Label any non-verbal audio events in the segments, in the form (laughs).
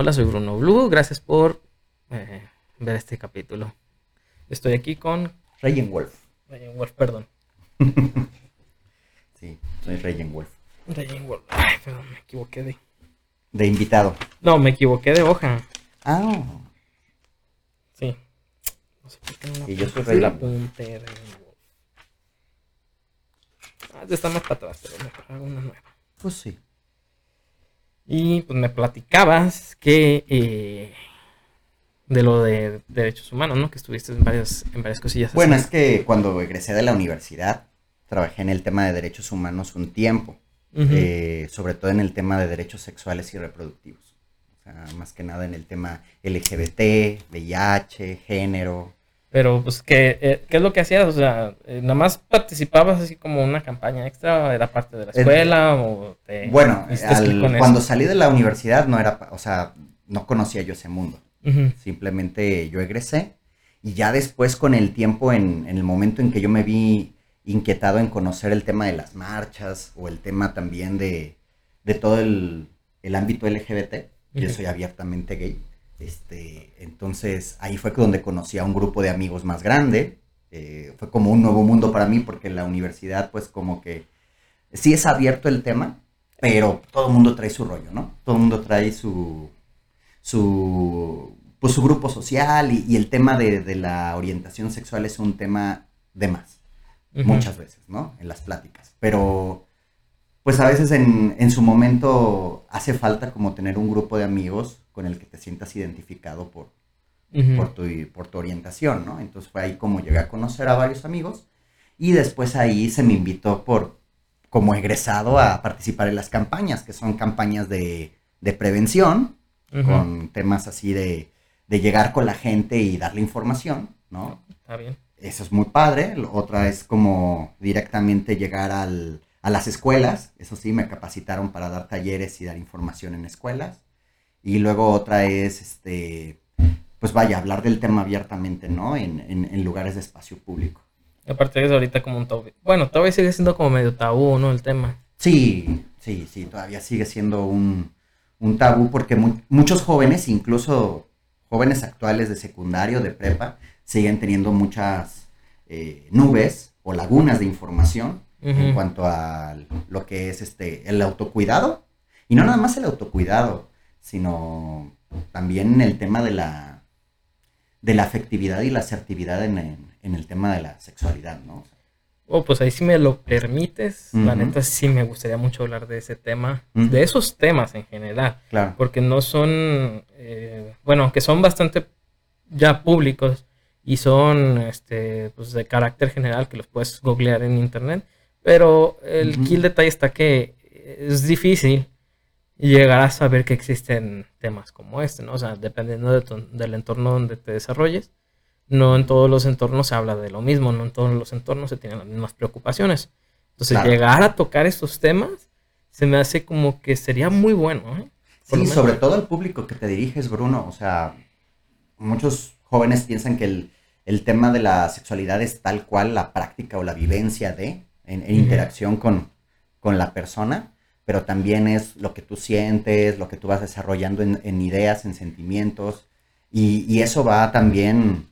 Hola, soy Bruno Blue. Gracias por eh, ver este capítulo. Estoy aquí con Reyen Wolf. Rayen Wolf, perdón. (laughs) Sí, soy Reyen Wolf. Rayen Wolf. Ay, perdón, me equivoqué de. De invitado. No, me equivoqué de hoja. Ah, Sí. No sé por qué no Y yo soy Rayen Wolf. Rayen. Ah, esta está más para atrás, pero mejor hago una nueva. pues sí. Y pues me platicabas que eh, de lo de derechos humanos, ¿no? Que estuviste en varias, en varias cosillas. Bueno, así. es que cuando egresé de la universidad, trabajé en el tema de derechos humanos un tiempo. Eh, sobre todo en el tema de derechos sexuales y reproductivos. O sea, más que nada en el tema LGBT, VIH, género. Pero pues ¿qué, eh, ¿qué es lo que hacías? O sea, eh, nada más participabas así como una campaña extra, era parte de la El- escuela o te Bueno, al- cuando salí de la universidad no era, o sea, no conocía yo ese mundo. Simplemente yo egresé y ya después con el tiempo, en, en el momento en que yo me vi inquietado en conocer el tema de las marchas o el tema también de, de todo el, el ámbito LGBT, yo soy abiertamente gay. Este, entonces ahí fue donde conocí a un grupo de amigos más grande. eh, fue como un nuevo mundo para mí porque la universidad pues como que sí es abierto el tema, pero todo el mundo trae su rollo, ¿no? Todo el mundo trae su, su, pues, su grupo social y, y el tema de, de la orientación sexual es un tema de más, muchas veces, ¿no? En las pláticas. Pero, pues a veces en, en su momento hace falta como tener un grupo de amigos con el que te sientas identificado por, por tu, por tu orientación, ¿no? Entonces fue ahí como llegué a conocer a varios amigos y después ahí se me invitó por como egresado a participar en las campañas, que son campañas de, de prevención, con temas así de, de llegar con la gente y darle información, ¿no? Está bien. Eso es muy padre. Otra es como directamente llegar al- a las escuelas. Eso sí, me capacitaron para dar talleres y dar información en escuelas. Y luego otra es, este, pues vaya, hablar del tema abiertamente, ¿no? En, en- en lugares de espacio público. Y aparte es ahorita como un tabú. Bueno, todavía sigue siendo como medio tabú, ¿no? El tema. Sí, sí, sí, todavía sigue siendo un, un tabú porque mu- muchos jóvenes, incluso jóvenes actuales de secundario, de prepa, siguen teniendo muchas eh, nubes o lagunas de información en cuanto a lo que es este el autocuidado. Y no nada más el autocuidado, sino también el tema de la, de la afectividad y la asertividad en, en- en el tema de la sexualidad, ¿no? Oh, pues ahí si me lo permites, la Ujú. neta sí me gustaría mucho hablar de ese tema, de esos temas en general. Claro. porque no son, eh, bueno, aunque son bastante ya públicos y son este, pues de carácter general que los puedes googlear en internet, pero el aquí el detalle está que es difícil llegar a saber que existen temas como este, ¿no? O sea, dependiendo de tu- del entorno donde te desarrolles, no en todos los entornos se habla de lo mismo, no en todos los entornos se tienen las mismas preocupaciones. Entonces, Claro. llegar a tocar estos temas se me hace como que sería muy bueno, ¿eh? Sí, sobre todo al público que te diriges, Bruno. O sea, muchos jóvenes piensan que el, el tema de la sexualidad es tal cual la práctica o la vivencia de, en, interacción con, con la persona, pero también es lo que tú sientes, lo que tú vas desarrollando en, en ideas, en sentimientos, y, y eso va también,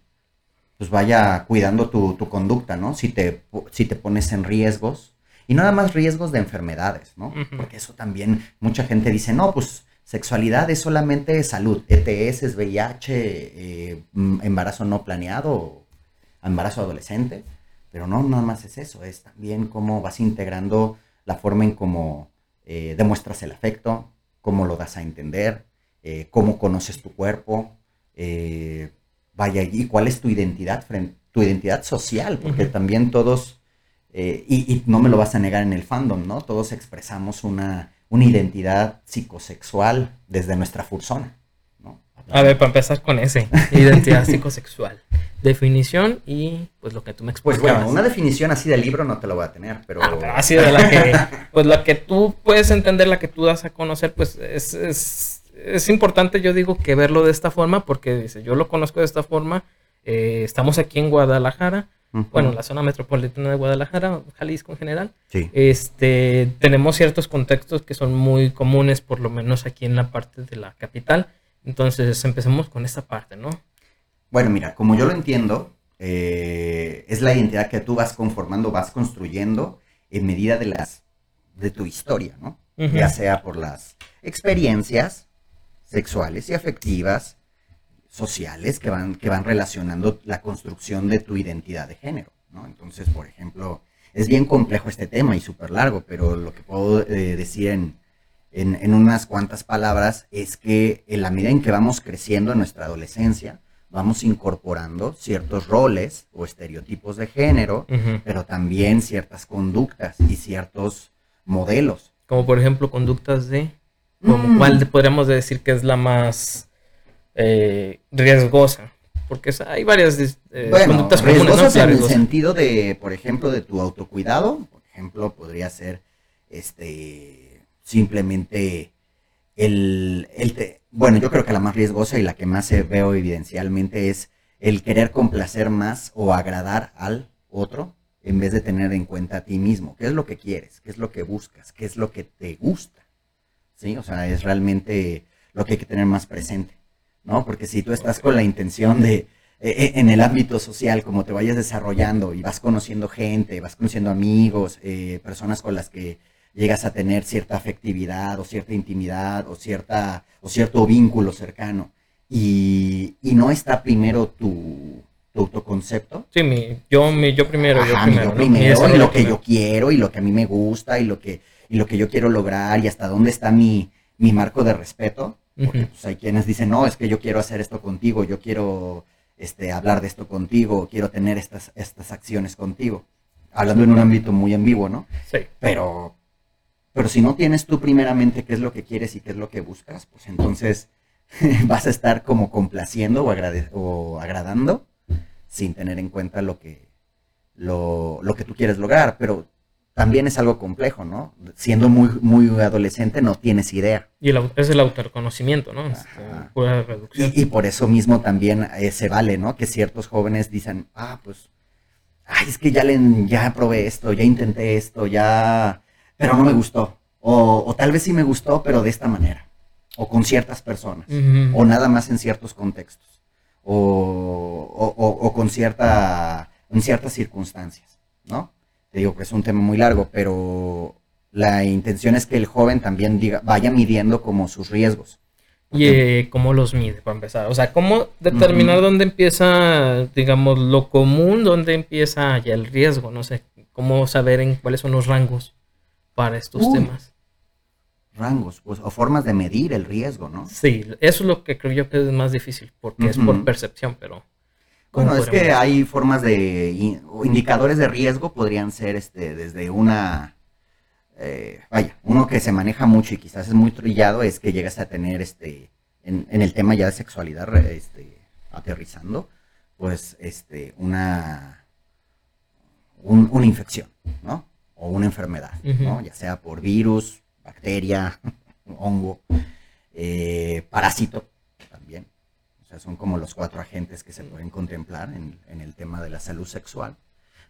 pues vaya cuidando tu, tu conducta, ¿no? Si te, si te pones en riesgos, y no nada más riesgos de enfermedades, ¿no? Porque eso también mucha gente dice, no, pues sexualidad es solamente salud, ETS, VIH, eh, mm, embarazo no planeado, embarazo adolescente, pero no, nada más es eso, es también cómo vas integrando la forma en cómo eh, demuestras el afecto, cómo lo das a entender, eh, cómo conoces tu cuerpo, eh, vaya, y cuál es tu identidad, tu identidad social, porque también todos, eh, y, y no me lo vas a negar en el fandom, ¿no? Todos expresamos una, una identidad psicosexual desde nuestra fursona, ¿no? A ver, para empezar con ese, identidad psicosexual. Definición y pues lo que tú me Pues explicabas. bueno, una definición así de libro no te lo voy a tener, pero... Ah, pero así de la que, (laughs) pues la que tú puedes entender, la que tú das a conocer, pues es, es, es importante, yo digo, que verlo de esta forma, porque dice, yo lo conozco de esta forma, eh, estamos aquí en Guadalajara, Ujú. bueno, la zona metropolitana de Guadalajara, Jalisco en general, Sí. este, tenemos ciertos contextos que son muy comunes, por lo menos aquí en la parte de la capital, Entonces, empecemos con esta parte, ¿no? Bueno, mira, como yo lo entiendo, eh, es la identidad que tú vas conformando, vas construyendo en medida de las de tu historia, ¿no? Ya sea por las experiencias sexuales y afectivas, sociales que van, que van relacionando la construcción de tu identidad de género, ¿no? Entonces, por ejemplo, es bien complejo este tema y súper largo, pero lo que puedo eh, decir en, en, unas cuantas palabras es que en la medida en que vamos creciendo en nuestra adolescencia, vamos incorporando ciertos roles o estereotipos de género, pero también ciertas conductas y ciertos modelos. Como por ejemplo conductas de... Como mm. ¿Cuál podríamos decir que es la más eh, riesgosa? Porque hay varias eh, conductas riesgosas en el sentido de, por ejemplo, de tu autocuidado. Por ejemplo, podría ser este simplemente el, el bueno, yo creo que la más riesgosa y la que más se veo evidencialmente es el querer complacer más o agradar al otro en vez de tener en cuenta a ti mismo. ¿Qué es lo que quieres? ¿Qué es lo que buscas? ¿Qué es lo que te gusta? ¿Sí? O sea, es realmente lo que hay que tener más presente, ¿no? Porque si tú estás con la intención de, e, e, en el ámbito social, como te vayas desarrollando y vas conociendo gente, vas conociendo amigos, eh, personas con las que llegas a tener cierta afectividad o cierta intimidad o, cierta, o cierto vínculo cercano y, no está primero tu, autoconcepto. Sí, mi, yo, mi, yo primero, yo primero. primero y lo que yo quiero y lo que a mí me gusta y lo que, y lo que yo quiero lograr y hasta dónde está mi, mi marco de respeto. Porque pues, hay quienes dicen, no, es que yo quiero hacer esto contigo, yo quiero este, hablar de esto contigo, quiero tener estas, estas acciones contigo. Hablando en un ámbito muy vivo, ¿no? Sí. Pero pero si no tienes tú primeramente qué es lo que quieres y qué es lo que buscas, pues entonces (laughs) vas a estar como complaciendo o, o agradando sin tener en cuenta lo que, lo, que tú quieres lograr. Pero también es algo complejo, ¿no? Siendo muy, muy adolescente no tienes idea. Y es el autorreconocimiento, ¿no? Y, por eso mismo también eh, se vale, ¿no? Que ciertos jóvenes dicen, ah, pues, ay, es que ya, le, ya probé esto, ya intenté esto, ya pero no me gustó. O, tal vez sí me gustó, pero de esta manera. O con ciertas personas. O nada más en ciertos contextos. O, con cierta, en ciertas circunstancias, ¿no? Te digo que es un tema muy largo, pero la intención es que el joven también diga, vaya midiendo como sus riesgos. ¿Y eh, cómo los mide, para empezar? O sea, ¿cómo determinar dónde empieza, digamos, lo común, dónde empieza ya el riesgo? No sé, ¿cómo saber en cuáles son los rangos? Para estos temas. Rangos, pues, o formas de medir el riesgo, ¿no? Sí, eso es lo que creo yo que es más difícil, porque es por percepción, pero... Bueno, es que hay formas de indicadores de riesgo, podrían ser este, desde una, eh, vaya, uno que se maneja mucho y quizás es muy trillado, es que llegas a tener, este, en, el tema ya de sexualidad, este, aterrizando, pues, este, una, una infección, ¿no? O una enfermedad, ¿no? ya sea por virus, bacteria, (laughs) hongo, eh, parásito también. O sea, son como los cuatro agentes que se pueden contemplar en, en, el tema de la salud sexual.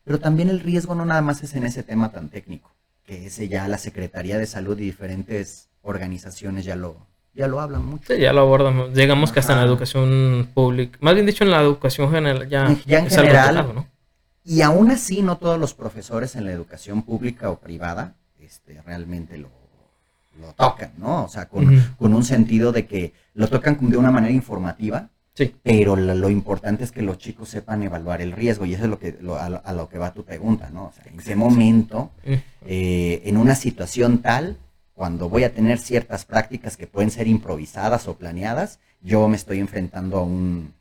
Pero también el riesgo no nada más es en ese tema tan técnico, que ese ya la Secretaría de Salud y diferentes organizaciones ya lo, ya lo hablan mucho. Sí, ya lo abordamos. Llegamos que hasta en la educación pública, más bien dicho en la educación general, ya, ya en general, ¿no? Y aún así, no todos los profesores en la educación pública o privada este, realmente lo, tocan, ¿no? O sea, con, un sentido de que lo tocan de una manera informativa, sí. pero lo, importante es que los chicos sepan evaluar el riesgo, y eso es lo que, a, lo que va tu pregunta, ¿no? O sea, en qué momento, eh, en una situación tal, cuando voy a tener ciertas prácticas que pueden ser improvisadas o planeadas, yo me estoy enfrentando a un,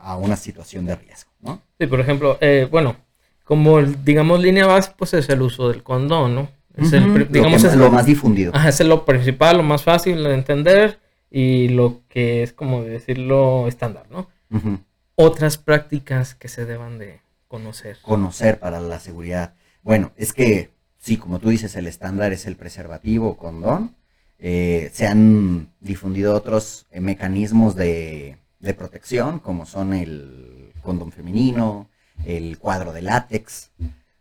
a, una situación de riesgo, ¿no? Sí, por ejemplo, eh, bueno, como digamos línea base, pues es el uso del condón, ¿no? Es el, digamos, lo es lo más difundido. Ajá, es lo principal, lo más fácil de entender y lo que es como decirlo estándar, ¿no? Otras prácticas que se deban de conocer. Conocer para la seguridad. Bueno, es que sí, como tú dices, el estándar es el preservativo, condón. Eh, se han difundido otros eh, mecanismos de, de protección, como son el condón femenino, el cuadro de látex,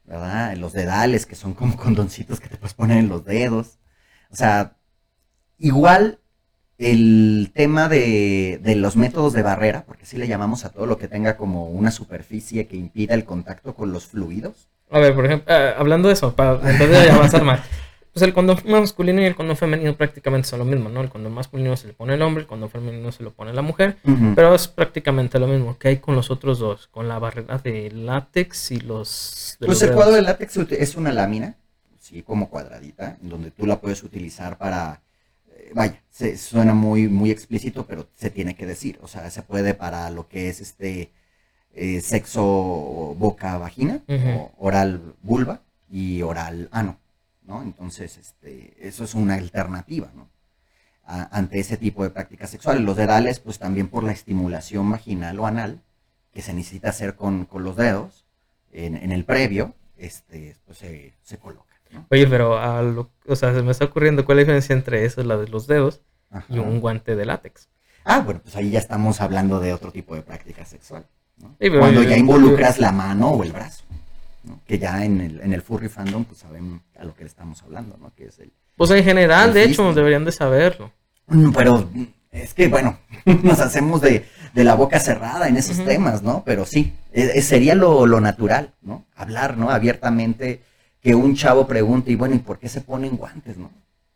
¿verdad? Los dedales, que son como (laughs) condoncitos que te puedes poner en los dedos. O sea, igual el tema de, de, los métodos de barrera, porque así le llamamos a todo lo que tenga como una superficie que impida el contacto con los fluidos. A ver, por ejemplo, eh, hablando de eso, para en de avanzar más, (laughs) pues el condón masculino y el condón femenino prácticamente son lo mismo, ¿no? El condón masculino se le pone el hombre, el condón femenino se lo pone la mujer, pero es prácticamente lo mismo que hay con los otros dos, con la barrera de látex y los... pues el cuadro de látex es una lámina, sí, como cuadradita, en donde tú la puedes utilizar para vaya, se, suena muy, muy explícito, pero se tiene que decir. O sea, se puede para lo que es este eh, sexo boca-vagina, oral vulva y oral ano, ¿no? Entonces, este, eso es una alternativa, ¿no? ante ese tipo de prácticas sexuales. Los dedales, pues también por la estimulación vaginal o anal, que se necesita hacer con, los dedos, en, el previo, este, pues se, se coloca. Oye, pero a lo, o sea, se me está ocurriendo cuál es la diferencia entre eso, la de los dedos, y un guante de látex. Ah, bueno, pues ahí ya estamos hablando de otro tipo de práctica sexual. Cuando ya involucras la mano o el brazo. Que ya en el, en el furry fandom, pues saben a lo que le estamos hablando, ¿no? Que es el, pues en general, de hecho, deberían de saberlo. Mm, pero es que, bueno, (laughs) nos hacemos de, la boca cerrada en esos temas, ¿no? Pero sí, e, e, sería lo, lo, natural, ¿no? Hablar, ¿no? Abiertamente que un chavo pregunte, y bueno, ¿y por qué se ponen guantes, no?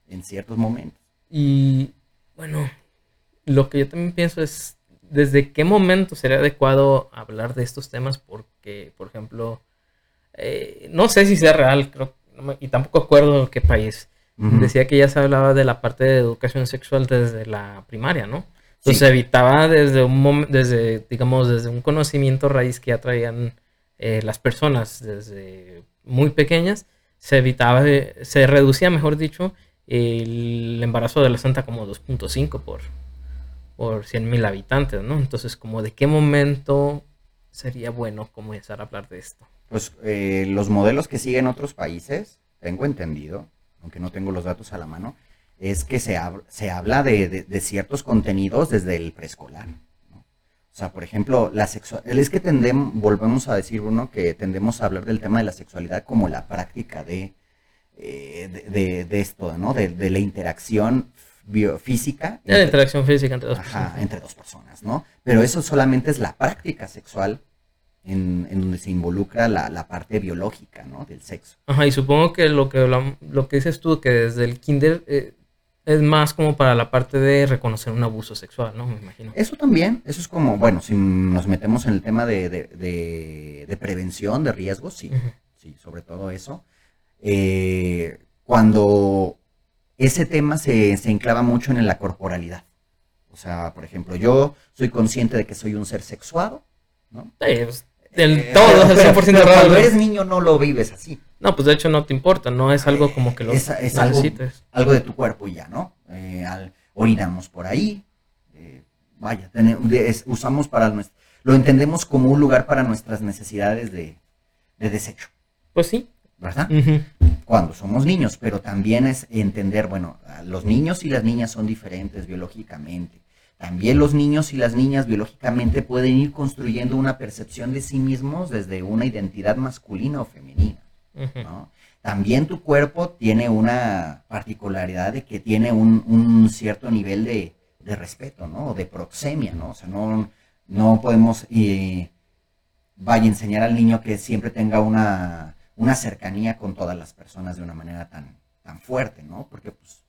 En ciertos momentos. Y bueno, lo que yo también pienso es, ¿desde qué momento sería adecuado hablar de estos temas? Porque, por ejemplo, eh, no sé si sea real, creo, y tampoco acuerdo en qué país. Decía que ya se hablaba de la parte de educación sexual desde la primaria, ¿no? Entonces se evitaba desde un momento, desde, digamos, desde un conocimiento raíz que ya traían eh, las personas desde muy pequeñas, se evitaba, se reducía, mejor dicho, el embarazo adolescente como 2.5 por, por 100.000 habitantes, ¿no? Entonces, como de qué momento sería bueno comenzar a hablar de esto. Pues eh, los modelos que siguen otros países, tengo entendido, aunque no tengo los datos a la mano, es que se, se habla de, ciertos contenidos desde el preescolar. O sea, por ejemplo, la sexualidad, es que tendemos, volvemos a decir, uno que tendemos a hablar del tema de la sexualidad como la práctica de, eh, de, esto, ¿no? De, la interacción biofísica. De la interacción física entre dos personas. entre dos personas, ¿no? Pero eso solamente es la práctica sexual en, donde se involucra la, parte biológica, ¿no? Del sexo. Ajá, y supongo que lo que, lo que dices tú, que desde el kinder eh, es más como para la parte de reconocer un abuso sexual, ¿no? Me imagino. Eso también, eso es como, bueno, si nos metemos en el tema de, de, prevención de riesgos, sí, sí, sobre todo eso. Eh, cuando ese tema se, se enclava mucho en la corporalidad. O sea, por ejemplo, yo soy consciente de que soy un ser sexuado, ¿no? Sí, pues, eh, todo, es el 100% raro. Cuando eres niño no lo vives así. No, pues de hecho no te importa, no es algo como que lo es, es algo, de tu cuerpo y ya, ¿no? Eh, orinamos por ahí, eh, vaya, usamos para nuestro, lo entendemos como un lugar para nuestras necesidades de, desecho. Pues sí. ¿Verdad? Cuando somos niños, pero también es entender, bueno, los niños y las niñas son diferentes biológicamente. También los niños y las niñas biológicamente pueden ir construyendo una percepción de sí mismos desde una identidad masculina o femenina. También tu cuerpo tiene una particularidad de que tiene un, cierto nivel de, respeto, ¿no? De proxemia, ¿no? O sea, no, no podemos, eh, vaya, enseñar al niño que siempre tenga una, cercanía con todas las personas de una manera tan, tan fuerte, ¿no? Porque pues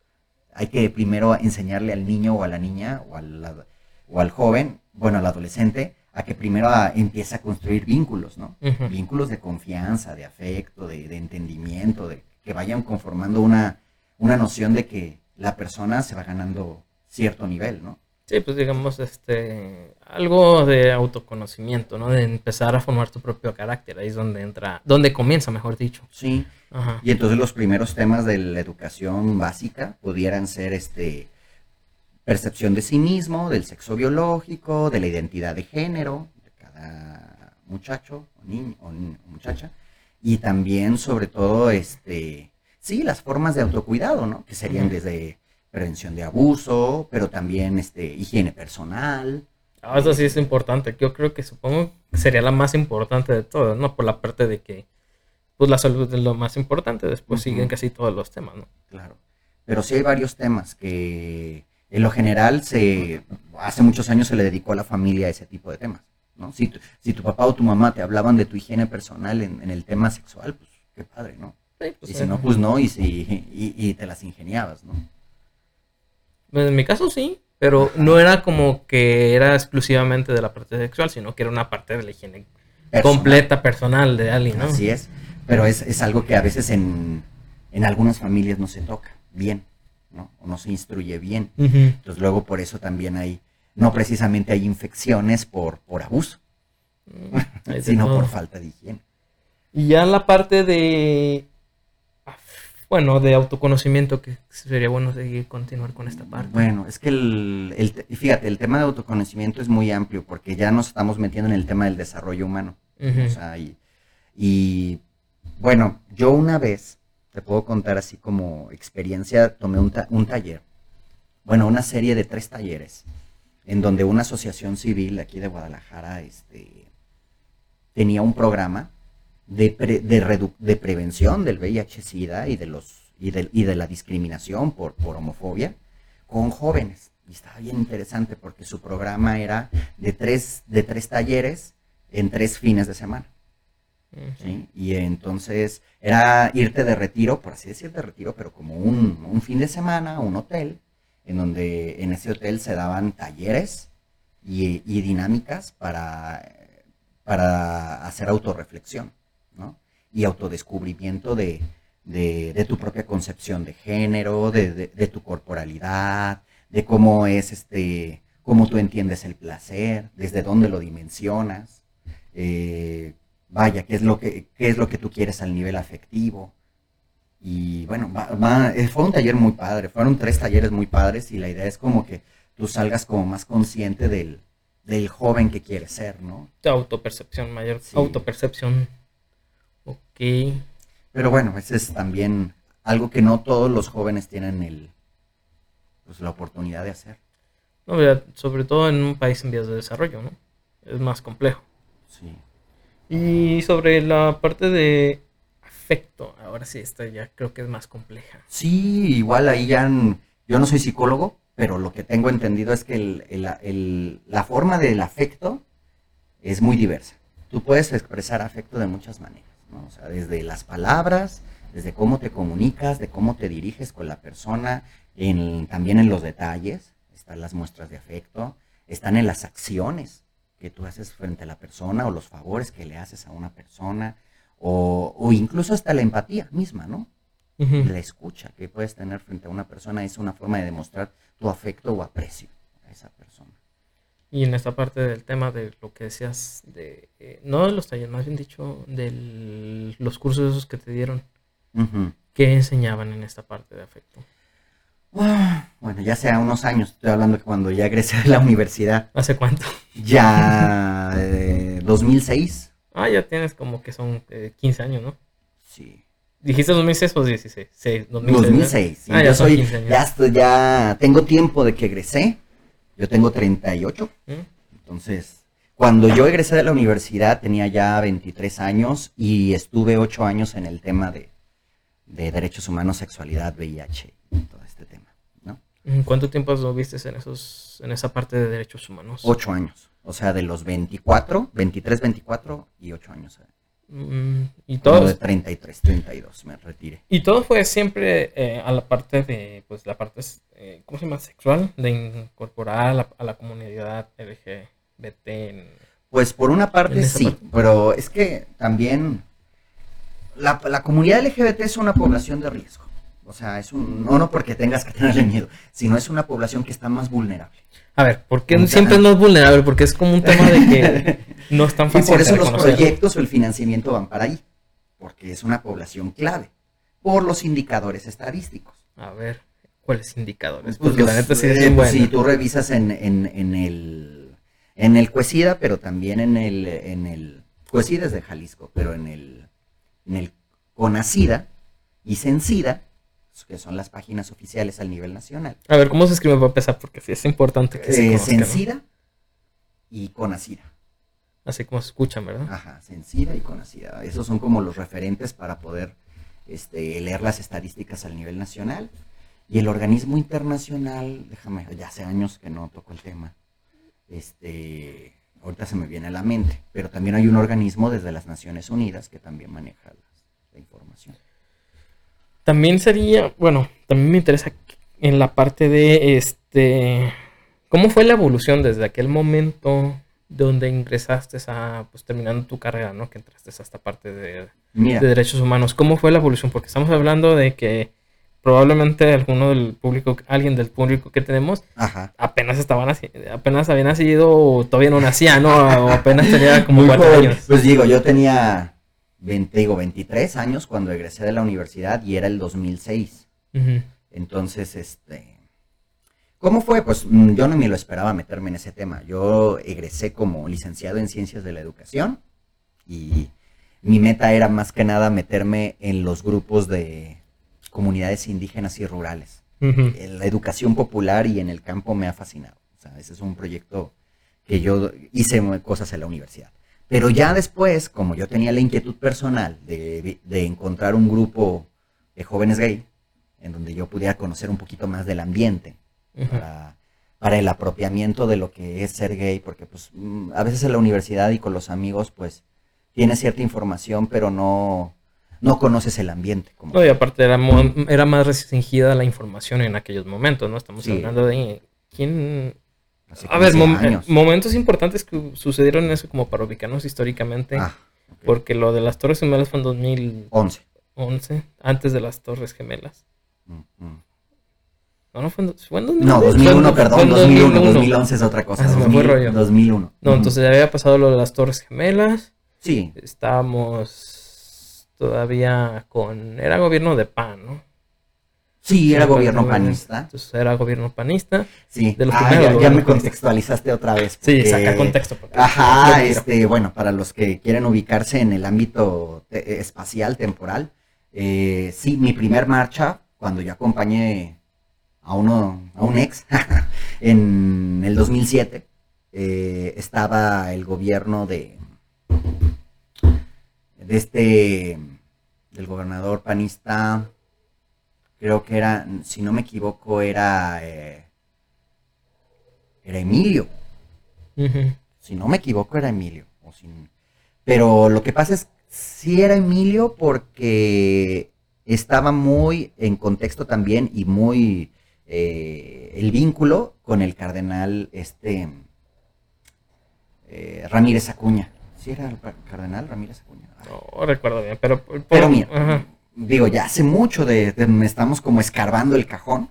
hay que primero enseñarle al niño o a la niña o al, o al joven, bueno, al adolescente, a que primero empiece a construir vínculos, ¿no? Vínculos de confianza, de afecto, de, entendimiento, de que vayan conformando una, una noción de que la persona se va ganando cierto nivel, ¿no? Sí, pues digamos, este, algo de autoconocimiento, ¿no? De empezar a formar tu propio carácter, ahí es donde entra, donde comienza, mejor dicho. Sí. Y entonces los primeros temas de la educación básica pudieran ser, este, percepción de sí mismo, del sexo biológico, de la identidad de género de cada muchacho o, niño, o muchacha, y también sobre todo, este, sí, las formas de autocuidado, ¿no? Que serían desde prevención de abuso, pero también este, higiene personal. Ah, eso sí es importante. Yo creo que supongo que sería la más importante de todas, ¿no? Por la parte de que pues la salud es lo más importante, después siguen casi todos los temas, ¿no? Claro. Pero sí hay varios temas que En lo general, se, hace muchos años se le dedicó a la familia a ese tipo de temas. ¿no? Si, tu, si tu papá o tu mamá te hablaban de tu higiene personal en, en el tema sexual, pues qué padre, ¿no? Sí, pues, y si eh, no, pues no, y, si, y, y te las ingeniabas, ¿no? En mi caso sí, pero no era como que era exclusivamente de la parte sexual, sino que era una parte de la higiene Personal. completa, personal de alguien, ¿no? Así es. Pero es, es algo que a veces en, en algunas familias no se toca bien, ¿no? O no se instruye bien. Entonces luego por eso también hay, no precisamente hay infecciones por, por abuso, de (laughs) sino por falta de higiene. Y ya la parte de. Bueno, de autoconocimiento, que sería bueno seguir continuar con esta parte. Bueno, es que el, el te- fíjate, el tema de autoconocimiento es muy amplio porque ya nos estamos metiendo en el tema del desarrollo humano. Ujú. O sea, y, y, bueno, yo una vez, te puedo contar así como experiencia, tomé un, ta- un taller, bueno, una serie de tres talleres, en donde una asociación civil aquí de Guadalajara este, tenía un programa de, pre- de, redu- de prevención del VIH-Sida y de, los, y, de, y de la discriminación por, por homofobia con jóvenes. Y estaba bien interesante porque su programa era de tres, de tres talleres en tres fines de semana. Y entonces era irte de retiro, por así decir, de retiro, pero como un, un fin de semana, un hotel, en donde en ese hotel se daban talleres y, y dinámicas para, para hacer autorreflexión. Y autodescubrimiento de, de, de tu propia concepción de género, de, de- tu corporalidad, de cómo es este, cómo tú entiendes el placer, desde dónde lo dimensionas, eh, vaya, qué es lo que, qué es lo que tú quieres al nivel afectivo. Y bueno, va- va- eh, fue un taller muy padre, fueron tres talleres muy padres y la idea es como que tú salgas como más consciente del, del joven que quieres ser, ¿no? Autopercepción, mayor Sí. autopercepción. Ok. Pero bueno, ese es también algo que no todos los jóvenes tienen el, pues, la oportunidad de hacer. No, mira, sobre todo en un país en vías de desarrollo, ¿no? Es más complejo. Sí. Y sobre la parte de afecto, ahora sí, esta ya creo que es más compleja. Sí, igual ahí ya, yo no soy psicólogo, pero lo que tengo entendido es que el- el- el- la forma del afecto es muy diversa. Tú puedes expresar afecto de muchas maneras, ¿no? O sea, desde las palabras, desde cómo te comunicas, de cómo te diriges con la persona, en- también en los detalles, están las muestras de afecto, están en las acciones que tú haces frente a la persona o los favores que le haces a una persona, o, o incluso hasta la empatía misma, ¿no? La escucha que puedes tener frente a una persona es una forma de demostrar tu afecto o aprecio a esa persona. Y en esta parte del tema de lo que decías, de eh, no de los talleres, más bien dicho, de los cursos esos que te dieron, Ujú. ¿qué enseñaban en esta parte de afecto? Ah, Bueno, ya sea unos años, estoy hablando que cuando ya egresé de la universidad, ¿Hace cuánto? ya eh, 2006, Ah, ya tienes como que son eh, 15 años, ¿no? sí, ¿Dijiste 2006 o 16? Sí, 2006. ¿no? 2006, sí, Ah, yo ya son soy, 15 años. ya estoy, ya tengo tiempo de que egresé, yo tengo 38, ¿Mm? entonces, cuando yo egresé de la universidad tenía ya 23 años y estuve 8 años en el tema de, de derechos humanos, sexualidad, VIH todo este tema, ¿no? ¿En ¿Cuánto tiempo estuviste en, esos, en esa parte de derechos humanos? 8 años, o sea, de los 24, 23, 24 y 8 años. Mm, y todo de 33, 32 me retiré. y todo fue siempre eh, a la parte de, pues la parte, eh, ¿cómo se llama? Sexual, de incorporar a la, a la comunidad LGBT. en- Pues por una parte sí, parte. pero es que también la, la comunidad LGBT es una población de riesgo. O sea, es un, no, no porque tengas que tenerle miedo, sino es una población que está más vulnerable. A ver, ¿por qué siempre es más vulnerable? Porque es como un tema de que (laughs) no es tan Y por eso los proyectos o el financiamiento van para ahí, porque es una población clave, por los indicadores estadísticos. A ver, ¿cuáles indicadores? Pues Porque la los- neta sí eh, es bien pues. Si tú revisas en, en, en el en el Cuesida, pero también en el en el Cuesida es de Jalisco, pero en el en el Conacida y Cencida, que son las páginas oficiales al nivel nacional. A ver, ¿cómo se escribe para empezar? Porque sí es importante que se Eh. Cencida y Conacida. Así como se escuchan, ¿verdad? Ajá, Cencida y Conacida. Esos son como los referentes para poder este, leer las estadísticas al nivel nacional. Y el organismo internacional, déjame, ya hace años que no toco el tema, este, ahorita se me viene a la mente, pero también hay un organismo desde las Naciones Unidas que también maneja la información. También sería, bueno, también me interesa en la parte de este, ¿cómo fue la evolución desde aquel momento donde ingresaste a, pues terminando tu carrera, ¿no? Que entraste a esta parte de, de derechos humanos. ¿Cómo fue la evolución? Porque estamos hablando de que probablemente alguno del público, alguien del público que tenemos, apenas estaban apenas había nacido o todavía no nacía, ¿no? O apenas tenía (laughs) como cuatro años. Pues digo, yo tenía 20, digo, 23 años cuando egresé de la universidad y era el 2006. Entonces, este, ¿cómo fue? Pues mm, yo no me lo esperaba meterme en ese tema. Yo egresé como licenciado en ciencias de la educación y mi meta era más que nada meterme en los grupos de comunidades indígenas y rurales. En la educación popular y en el campo me ha fascinado. O sea, ese es un proyecto que yo hice cosas en la universidad. Pero ya después, como yo tenía la inquietud personal de, encontrar un grupo de jóvenes gay, en donde yo pudiera conocer un poquito más del ambiente, para, para, el apropiamiento de lo que es ser gay, porque pues mm, a veces en la universidad y con los amigos, pues tienes cierta información, pero no, no conoces el ambiente. Como no, y aparte era, era más restringida la información en aquellos momentos, ¿no? Estamos hablando de quién... A ver, momentos importantes que sucedieron en eso como para ubicarnos históricamente, ah, porque lo de las Torres Gemelas fue en 2011. 11, antes de las Torres Gemelas. Mm, mm. No, no fue en, fue en 2001. No, 2001, perdón, 2001, 2011 es otra cosa. Ah, 2001. No, entonces ya había pasado lo de las Torres Gemelas. Sí. Estábamos todavía con... Era gobierno de PAN, ¿no? Sí, era gobierno panista. Entonces era gobierno panista. Sí, de los ah, ya, me contextualizaste otra vez. Sí, saca contexto. Ajá, este, bueno, para los que quieren ubicarse en el ámbito espacial, temporal, eh, sí, mi primer marcha, cuando yo acompañé a uno, a un ex, (laughs) en el 2007, eh, estaba el gobierno de, de este del gobernador panista, creo que era, si no me equivoco, era, eh, era Emilio. Si no me equivoco, era Emilio. pero lo que pasa es, sí era Emilio porque estaba muy en contexto también y muy eh, el vínculo con el cardenal este eh, Ramírez Acuña. ¿Sí era el cardenal Ramírez Acuña? No recuerdo bien, pero... pero mira, digo, ya hace mucho de, estamos como escarbando el cajón,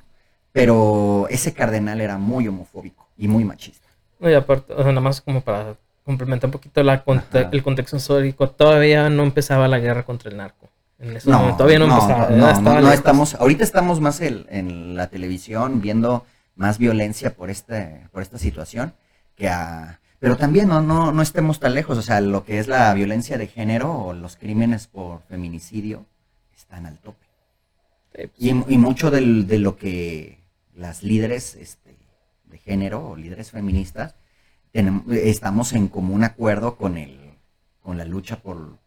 pero ese cardenal era muy homofóbico y muy machista. y aparte, o sea, nada más como para complementar un poquito la el contexto histórico, todavía no empezaba la guerra contra el narco. En no, todavía no, empezaba. No, estamos, ahorita estamos más en, la televisión viendo más violencia por, este, por esta situación que a pero también no, no, no estemos tan lejos, o sea, lo que es la violencia de género o los crímenes por feminicidio están al tope. Pues y, mucho de lo que las líderes este, de género o líderes feministas tenemos, estamos en común acuerdo con, el, con la lucha por,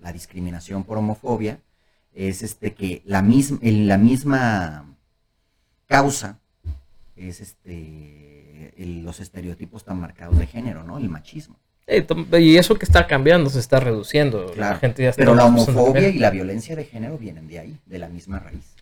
la discriminación por homofobia, es este que la, misma la misma causa es este los estereotipos tan marcados de género, ¿no? El machismo. y eso que está cambiando, se está reduciendo. La gente ya está pero la homofobia y la violencia de género vienen de ahí, de la misma raíz.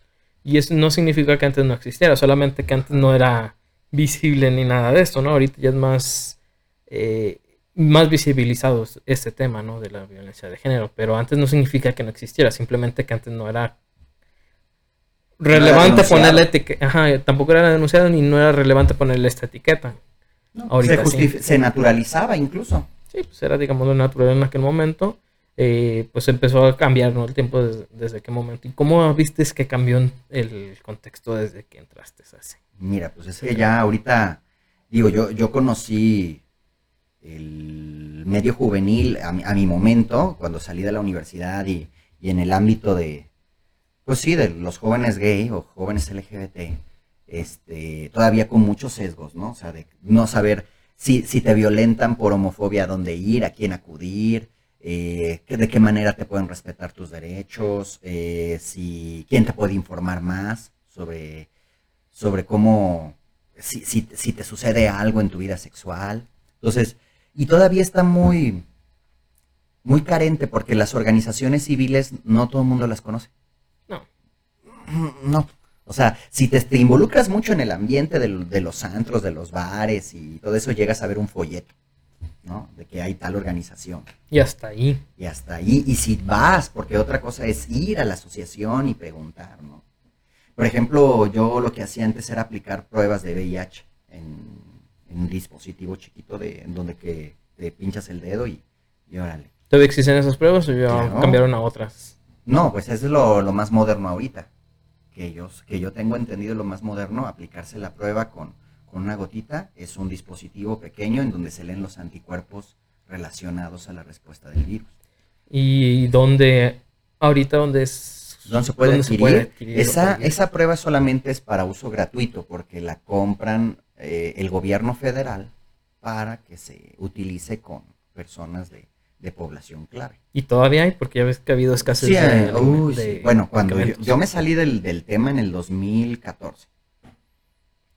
Y eso no significa que antes no existiera, solamente que antes no era visible ni nada de esto, ¿no? Ahorita ya es más, eh, más visibilizado este tema, ¿no? De la violencia de género, pero antes no significa que no existiera, simplemente que antes no era relevante ponerle etiqueta. Ajá, tampoco era denunciado ni no era relevante ponerle esta etiqueta. se, naturalizaba incluso. Sí, pues era, digamos, lo natural en aquel momento. Eh, pues empezó a cambiar ¿no? el tiempo desde, qué momento. ¿Y cómo viste que cambió el contexto desde que entraste así? Mira, pues es que ya ahorita, digo, yo, yo conocí el medio juvenil a mi, momento, cuando salí de la universidad y en el ámbito de, pues sí, de los jóvenes gay o jóvenes LGBT, este, todavía con muchos sesgos, ¿no? O sea, de no saber si, si te violentan por homofobia, a dónde ir, a quién acudir, eh, de qué manera te pueden respetar tus derechos, eh, si, quién te puede informar más sobre, sobre cómo, si, si, si te sucede algo en tu vida sexual. Entonces, y todavía está muy, muy carente porque las organizaciones civiles no todo el mundo las conoce. No. (clears throat) No. O sea, si te, te involucras mucho en el ambiente del- de, los antros, de los bares y todo eso, llegas a ver un folleto, ¿no? De que hay tal organización. Y hasta ahí. Y hasta ahí, y si vas, porque otra cosa es ir a la asociación y preguntar, ¿no? Por ejemplo, yo lo que hacía antes era aplicar pruebas de VIH en un dispositivo chiquito de, en donde que te pinchas el dedo y, y órale. ¿Todavía existen esas pruebas o ya Claro. cambiaron a otras? No, pues eso es lo, lo más moderno ahorita. Que yo, que yo tengo entendido lo más moderno, aplicarse la prueba con, con una gotita, es un dispositivo pequeño en donde se leen los anticuerpos relacionados a la respuesta del virus. ¿Y dónde, ahorita dónde es? ¿Dónde se puede dónde adquirir? adquirir esa, esa prueba solamente es para uso gratuito porque la compran eh, el gobierno federal para que se utilice con personas de, de población clave. Y todavía hay, porque ya ves que ha habido escasez Sí, de, de sí. Bueno, cuando yo, me salí del, del tema en el 2014.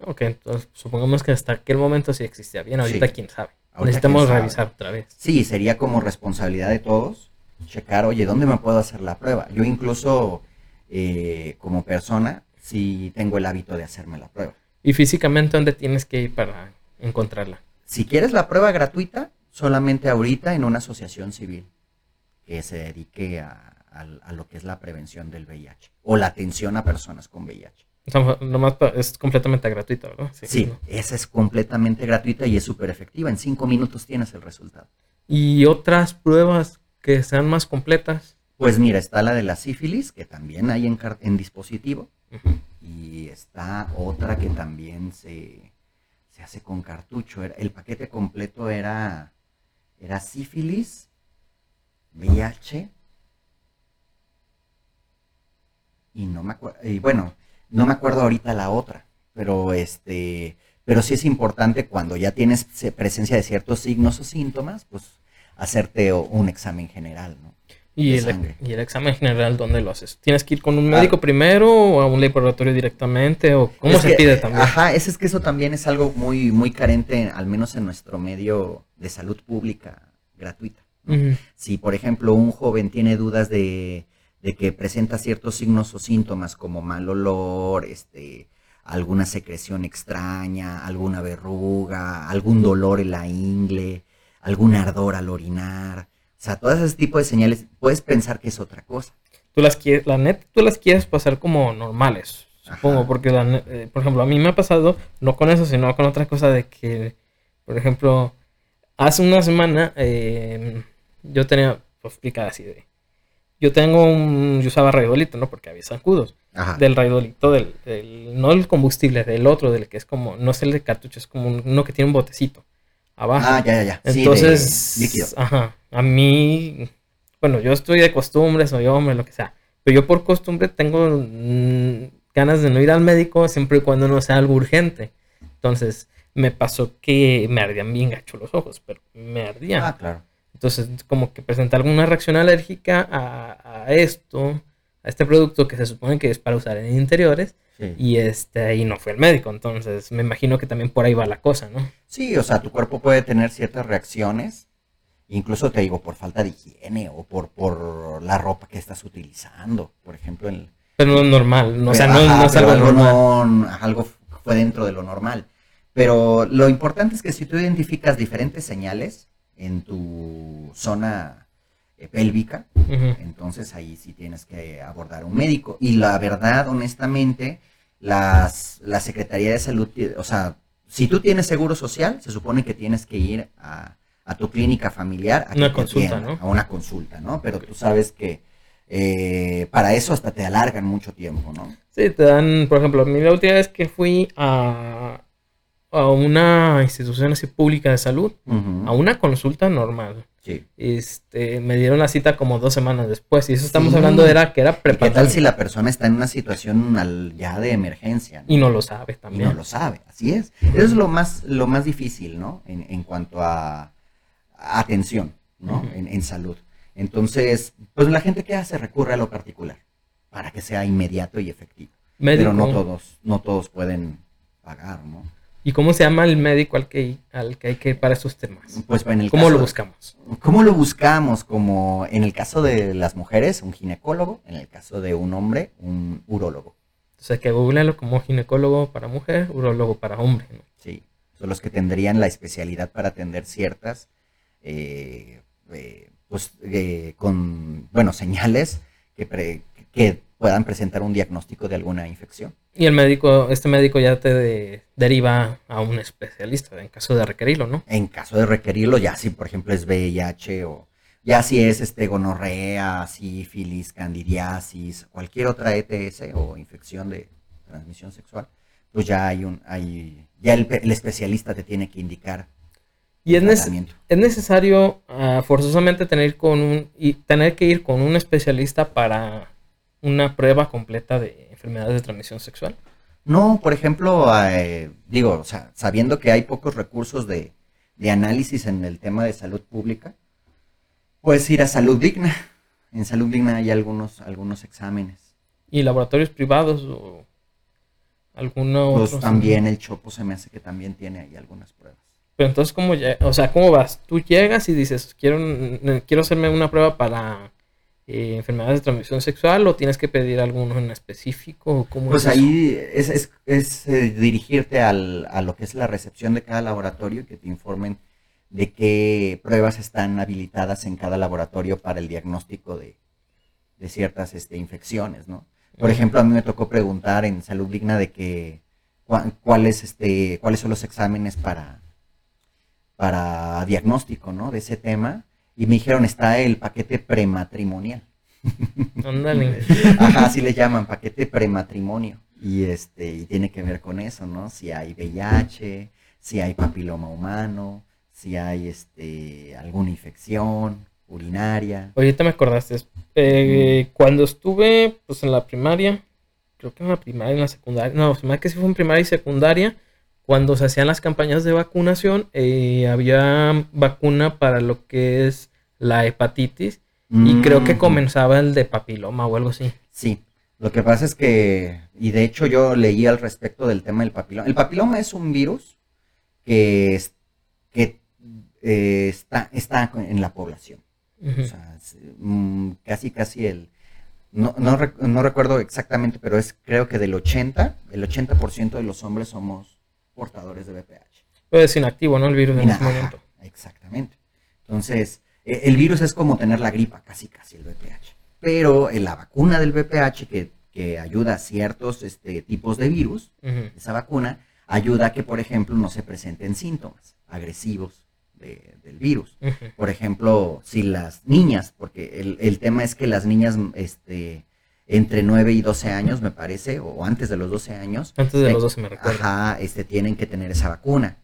Ok, entonces supongamos que hasta aquel momento sí existía bien, ahorita Sí. quién sabe. Ahorita Necesitamos quién sabe. revisar otra vez. Sí, sería como responsabilidad de todos checar, oye, ¿dónde me puedo hacer la prueba? Yo incluso eh, como persona sí tengo el hábito de hacerme la prueba. Y físicamente, ¿dónde tienes que ir para encontrarla? Si quieres la prueba gratuita, solamente ahorita en una asociación civil que se dedique a, a- a lo que es la prevención del VIH o la atención a personas con VIH. O sea, nomás pa- es completamente gratuito, ¿verdad? Sí, ¿no? esa es completamente gratuita y es súper efectiva. En cinco minutos tienes el resultado. Y otras pruebas que sean más completas. Pues mira, está la de la sífilis, que también hay en, en dispositivo. Y está otra que también se, se hace con cartucho. El paquete completo era, era sífilis, VIH y no me acuerdo, y bueno, no me acuerdo ahorita la otra, pero este, pero sí es importante cuando ya tienes se- presencia de ciertos signos o síntomas, pues hacerte un examen general, ¿no? Y el, y el examen general, ¿dónde lo haces? ¿Tienes que ir con un Ah. médico primero o a un laboratorio directamente? ¿O cómo Es se que, pide también? Ajá, es, es que eso también es algo muy, muy carente, al menos en nuestro medio de salud pública gratuita. Si, por ejemplo, un joven tiene dudas de, de que presenta ciertos signos o síntomas como mal olor, este, alguna secreción extraña, alguna verruga, algún dolor en la ingle, algún ardor al orinar, o sea, todas ese tipo de señales, puedes pensar que es otra cosa. Tú las quieres, la neta, tú las quieres pasar como normales, supongo, porque, la eh, por ejemplo, a mí me ha pasado, no con eso, sino con otra cosa de que, por ejemplo, hace una semana eh, yo tenía, pues explicar así de, yo tengo un, yo usaba raidolito, ¿no? Porque había zancudos, Ajá. del raidolito, del, del- no el combustible, del otro, del que es como, no es el de cartucho, es como un- uno que tiene un botecito abajo. Ah, ya, ya, ya. Sí, de Entonces, líquido. ajá, a mí, bueno, yo estoy de costumbre, soy hombre, lo que sea, pero yo por costumbre tengo mm, ganas de no ir al médico siempre y cuando no sea algo urgente. Entonces, me pasó que me ardían bien gacho los ojos, pero me ardían. Ah, claro. Entonces, como que presenté alguna reacción alérgica a, a esto, a este producto que se supone que es para usar en interiores, Sí. y este, y no fue el médico. Entonces, me imagino que también por ahí va la cosa, ¿no? Sí, o sea, tu cuerpo puede tener ciertas reacciones, incluso te digo, por falta de higiene o por, por la ropa que estás utilizando, por ejemplo. En, Pero no es normal, no, o sea, no, Ajá, no es algo normal. no- algo fue dentro de lo normal. Pero lo importante es que si tú identificas diferentes señales en tu zona eh, pélvica, entonces ahí sí tienes que abordar a un médico. Y la verdad, honestamente, las, la Secretaría de Salud, o sea, si tú tienes seguro social, se supone que tienes que ir a, a tu clínica familiar a Una consulta, atiendan, ¿no? A una consulta, ¿no? Pero tú sabes que eh, para eso hasta te alargan mucho tiempo, ¿no? Sí, te dan, por ejemplo, a mí la última vez que fui a, a una institución así pública de salud, a una consulta normal, Sí. este, me dieron la cita como dos semanas después, y eso estamos Sí. hablando era que era ¿Y ¿Qué tal si la persona está en una situación al- ya de emergencia? ¿no? Y no lo sabe Y también. no lo sabe, así es. Eso es lo más, lo más difícil, ¿no? En, en cuanto a atención, ¿no? En, en salud. Entonces, pues la gente que hace recurre a lo particular para que sea inmediato y efectivo. pero no todos, no todos pueden pagar, ¿no? ¿Y cómo se llama el médico al que, al que hay que ir para esos temas? Pues en el ¿Cómo lo buscamos? ¿Cómo lo buscamos? Como en el caso de las mujeres, un ginecólogo, en el caso de un hombre, un urólogo. Entonces que googlearlo como ginecólogo para mujer, urólogo para hombre. ¿no? Sí, son los que tendrían la especialidad para atender ciertas, eh, eh, pues, eh, con, bueno, señales que, que puedan presentar un diagnóstico de alguna infección. Y el médico, este médico ya te deriva a un especialista en caso de requerirlo, ¿no? En caso de requerirlo, ya si por ejemplo es VIH o ya si es este gonorrea, sífilis, candidiasis, cualquier otra ETS o infección de transmisión sexual, pues ya hay un, hay, ya el, especialista te tiene que indicar. Y es, es necesario ah, forzosamente tener con un y tener que ir con un especialista para una prueba completa de enfermedades de transmisión sexual? No, por ejemplo, eh, digo, o sea, sabiendo que hay pocos recursos de, análisis en el tema de salud pública, puedes ir a Salud Digna. En Salud Digna hay algunos, algunos exámenes. ¿Y laboratorios privados o alguno pues también el Chopo se me hace que también tiene ahí algunas pruebas. Pero entonces, ¿cómo, o sea, ¿cómo vas? Tú llegas y dices, quiero, quiero hacerme una prueba para eh, enfermedades de transmisión sexual o tienes que pedir alguno en específico? ¿Cómo pues ahí es, es, eh, dirigirte al, a lo que es la recepción de cada laboratorio que te informen de qué pruebas están habilitadas en cada laboratorio para el diagnóstico de, de ciertas este, infecciones, ¿no? Por ejemplo, a mí me tocó preguntar en Salud Digna de que cuáles este, cuáles son los exámenes para, para diagnóstico, ¿no? De ese tema y me dijeron, está el paquete prematrimonial. (laughs) Ándale. Ajá, así le llaman, paquete prematrimonio. Y este, y tiene que ver con eso, ¿no? Si hay VIH, si hay papiloma humano, si hay este alguna infección urinaria. Ahorita me acordaste, eh, cuando estuve pues en la primaria, creo que en la primaria, en la secundaria, no, se me que sí fue en primaria y secundaria, cuando se hacían las campañas de vacunación, eh, había vacuna para lo que es la hepatitis y creo que mm. comenzaba el de papiloma o algo así. Sí, lo que pasa es que, y de hecho yo leí al respecto del tema del papiloma. El papiloma es un virus que, que eh, está, está en la población. O sea, mm, casi, casi el... No, no, recuerdo exactamente, pero es creo que del 80, el 80% de los hombres somos portadores de VPH. Pues es inactivo, ¿no? El virus en ese momento. Exactamente. Entonces, e, el virus es como tener la gripa, casi casi el VPH. Pero en la vacuna del VPH que, ayuda a ciertos este, tipos de virus, esa vacuna ayuda a que, por ejemplo, no se presenten síntomas agresivos del virus. Por ejemplo, si las niñas, porque el, el, tema es que las niñas este, entre 9 y 12 años, me parece, o antes de los 12 años. Antes de los 12 me recuerdo. Ajá, este, tienen que tener esa vacuna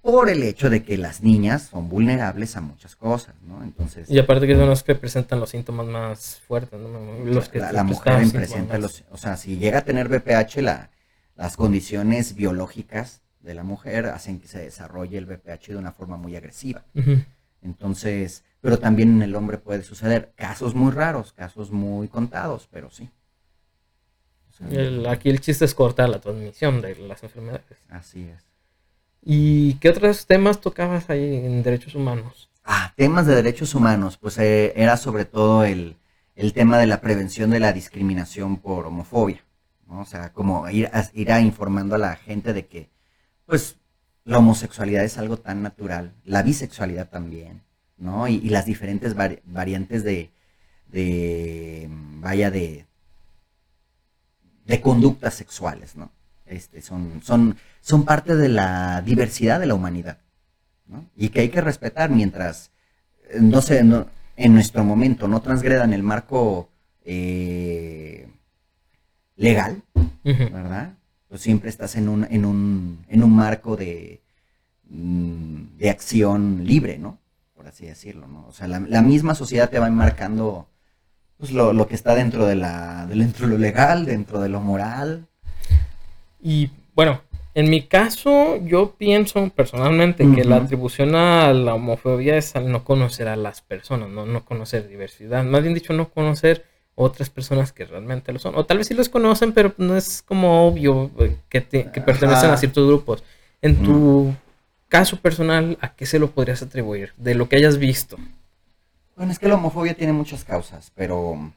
por el hecho de que las niñas son vulnerables a muchas cosas, ¿no? Entonces... Y aparte que son los que presentan los síntomas más fuertes, ¿no? Los que la, mujer presenta los... O sea, si llega a tener VPH, la, las condiciones biológicas de la mujer hacen que se desarrolle el VPH de una forma muy agresiva. Entonces, pero también en el hombre puede suceder. Casos muy raros, casos muy contados, pero sí. aquí el chiste es cortar la transmisión de las enfermedades. Así es. ¿Y qué otros temas tocabas ahí en derechos humanos? Ah, temas de derechos humanos, pues eh, era sobre todo el, tema de la prevención de la discriminación por homofobia, ¿no? O sea, como ir a, ir a informando a la gente de que, pues, la homosexualidad es algo tan natural, la bisexualidad también, ¿no? Y, las diferentes variantes de, de, vaya, de, de conductas sexuales, ¿no? Este, son, son, son parte de la diversidad de la humanidad, ¿no? Y que hay que respetar mientras, eh, no sé, en nuestro momento no transgredan el marco eh, legal, ¿verdad? Pues siempre estás en un, en un, en un marco de, mm, de acción libre, ¿no? Por así decirlo, ¿no? O sea, la, misma sociedad te va enmarcando pues, lo, lo, que está dentro de, la, dentro de lo legal, dentro de lo moral, y bueno, en mi caso, yo pienso personalmente que la atribución a la homofobia es al no conocer a las personas, no, no conocer diversidad. Más bien dicho, no conocer otras personas que realmente lo son. O tal vez sí los conocen, pero no es como obvio eh, que pertenecen a ciertos grupos. En tu caso personal, ¿a qué se lo podrías atribuir? De lo que hayas visto. Bueno, es que la homofobia tiene muchas causas, pero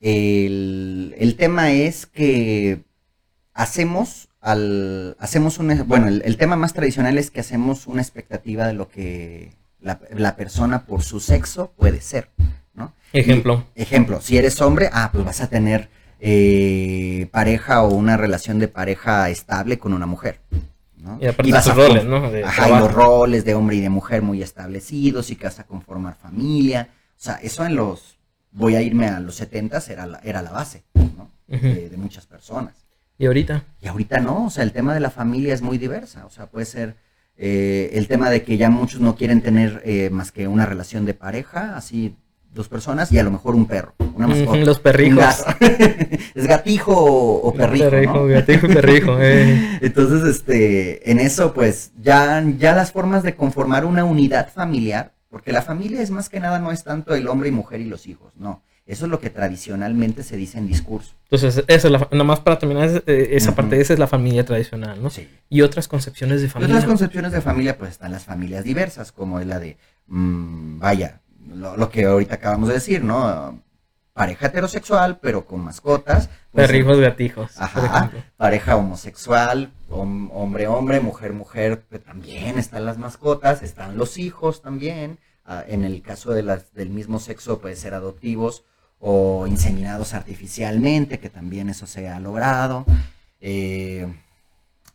el, el tema es que hacemos al hacemos un bueno el, tema más tradicional es que hacemos una expectativa de lo que la, persona por su sexo puede ser ¿no? ejemplo ejemplo si eres hombre ah pues vas a tener eh, pareja o una relación de pareja estable con una mujer y aparte los roles, ¿no? ajá, y los roles de hombre y de mujer muy establecidos y que vas a conformar familia. O sea, eso en los, voy a irme a los 70 era la, era la base, ¿no? de, muchas personas. ¿Y ahorita? Y ahorita no, o sea, el tema de la familia es muy diversa, o sea, puede ser eh, el tema de que ya muchos no quieren tener eh, más que una relación de pareja, así dos personas y a lo mejor un perro, una mascota. Los perrijos. (laughs) es gatijo o, perrijo. Perrijo, Gatijo y perrijo. (laughs) Eh. Entonces, este, en eso, pues, ya, ya las formas de conformar una unidad familiar, porque la familia es más que nada, no es tanto el hombre y mujer y los hijos, no. Eso es lo que tradicionalmente se dice en discurso. Entonces, eso, la, nomás para terminar eh, esa parte, esa es la familia tradicional, ¿no? Sí. Y otras concepciones de familia. Otras concepciones de familia, pues están las familias diversas, como es la de, mm, vaya, lo, que ahorita acabamos de decir, ¿no? Pareja heterosexual, pero con mascotas. Pues, Perrijos, gatijos. Ajá. Pareja homosexual, hombre, hombre, mujer, mujer, pero también están las mascotas, están los hijos también. Ah, en el caso de las del mismo sexo, puede ser adoptivos o inseminados artificialmente, que también eso se ha logrado. Eh,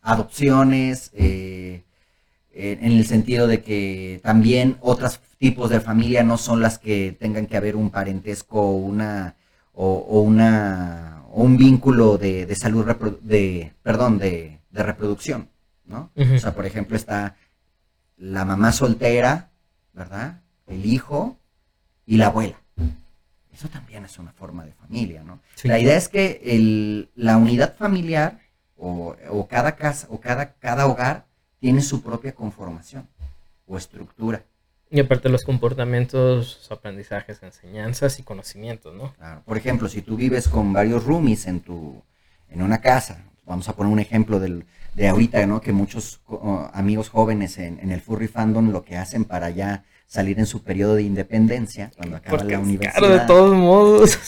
adopciones, eh, en el sentido de que también otros tipos de familia no son las que tengan que haber un parentesco o una o, una o un vínculo de, de salud de perdón de, de reproducción no o sea por ejemplo está la mamá soltera verdad el hijo y la abuela. Eso también es una forma de familia no la idea es que el, la unidad familiar o, o cada casa o cada cada hogar tiene su propia conformación o estructura. Y aparte los comportamientos, aprendizajes, enseñanzas y conocimientos, ¿no? Claro. Por ejemplo, si tú vives con varios roomies en tu en una casa, vamos a poner un ejemplo del, de ahorita, ¿no? Que muchos amigos jóvenes en, el furry fandom lo que hacen para ya salir en su periodo de independencia, cuando acaba la universidad. Claro, de todos modos.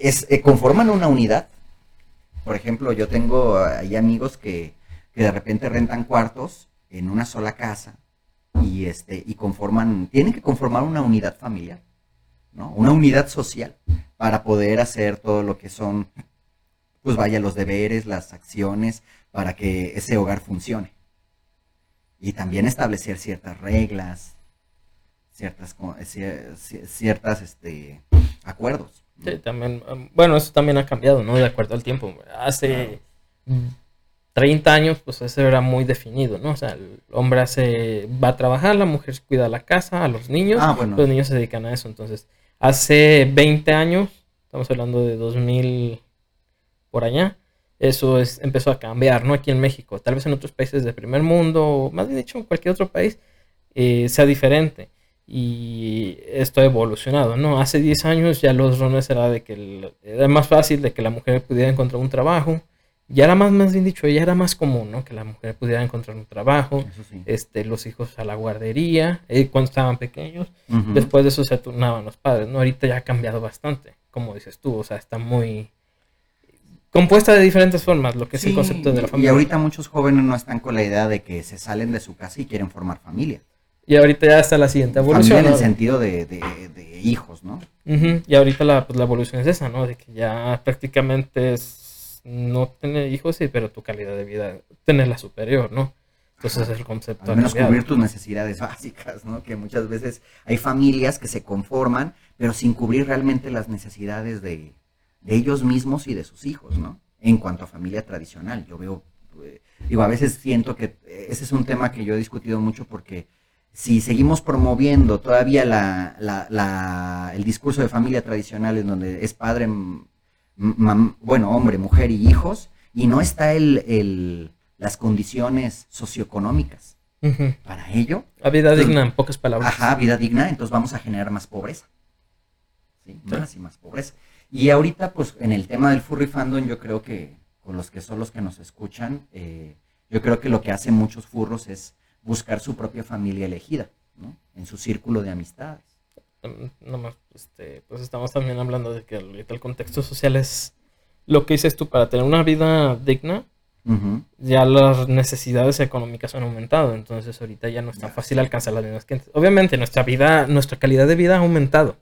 Es, eh, conforman una unidad. Por ejemplo, yo tengo ahí amigos que que de repente rentan cuartos en una sola casa y este y conforman tienen que conformar una unidad familiar no una unidad social para poder hacer todo lo que son pues vaya los deberes las acciones para que ese hogar funcione. Y también establecer ciertas reglas ciertas ciertas este acuerdos sí, también um, bueno eso también ha cambiado no de acuerdo al tiempo. Hace 30 años, pues eso era muy definido, ¿no? O sea, el hombre hace, va a trabajar, la mujer cuida la casa, a los niños, ah, los niños se dedican a eso. Entonces, hace 20 años, estamos hablando de 2000 por allá, eso es, empezó a cambiar, ¿no? Aquí en México, tal vez en otros países del primer mundo, o más bien dicho, en cualquier otro país, eh, sea diferente. Y esto ha evolucionado, ¿no? Hace 10 años ya los roles era de que era más fácil de que la mujer pudiera encontrar un trabajo, ya era más, más bien dicho, ya era más común, ¿no? Que la mujer pudiera encontrar un trabajo, este, los hijos a la guardería, eh, cuando estaban pequeños. Después de eso se turnaban los padres, ¿no? Ahorita ya ha cambiado bastante, como dices tú, o sea, está muy compuesta de diferentes formas, lo que es el concepto de la familia. Y ahorita muchos jóvenes no están con la idea de que se salen de su casa y quieren formar familia. Y ahorita ya está la siguiente evolución. Familia en el sentido de, de, hijos, ¿no? Y ahorita la, pues, la evolución es esa, ¿no? De que ya prácticamente es no tener hijos, sí, pero tu calidad de vida, tenerla superior, ¿no? Entonces es el concepto. Al menos cubrir tus necesidades (laughs) básicas, ¿no? Que muchas veces hay familias que se conforman, pero sin cubrir realmente las necesidades de, ellos mismos y de sus hijos, ¿no? En cuanto a familia tradicional, yo veo, eh, digo, a veces siento que ese es un tema que yo he discutido mucho porque si seguimos promoviendo todavía la, la, el discurso de familia tradicional en donde es padre, bueno, hombre, mujer y hijos, y no está el, las condiciones socioeconómicas para ello. A vida digna, en pocas palabras. Ajá, vida digna, entonces vamos a generar más pobreza. ¿sí? Más y más pobreza. Y ahorita, pues, en el tema del furry fandom, yo creo que, con los que son los que nos escuchan, eh, yo creo que lo que hacen muchos furros es buscar su propia familia elegida, ¿no? En su círculo de amistades. Nomás, este, pues estamos también hablando de que ahorita el contexto social es lo que dices tú, para tener una vida digna, ya las necesidades económicas han aumentado, entonces ahorita ya no es tan fácil alcanzar las mismas que Obviamente nuestra vida, nuestra calidad de vida ha aumentado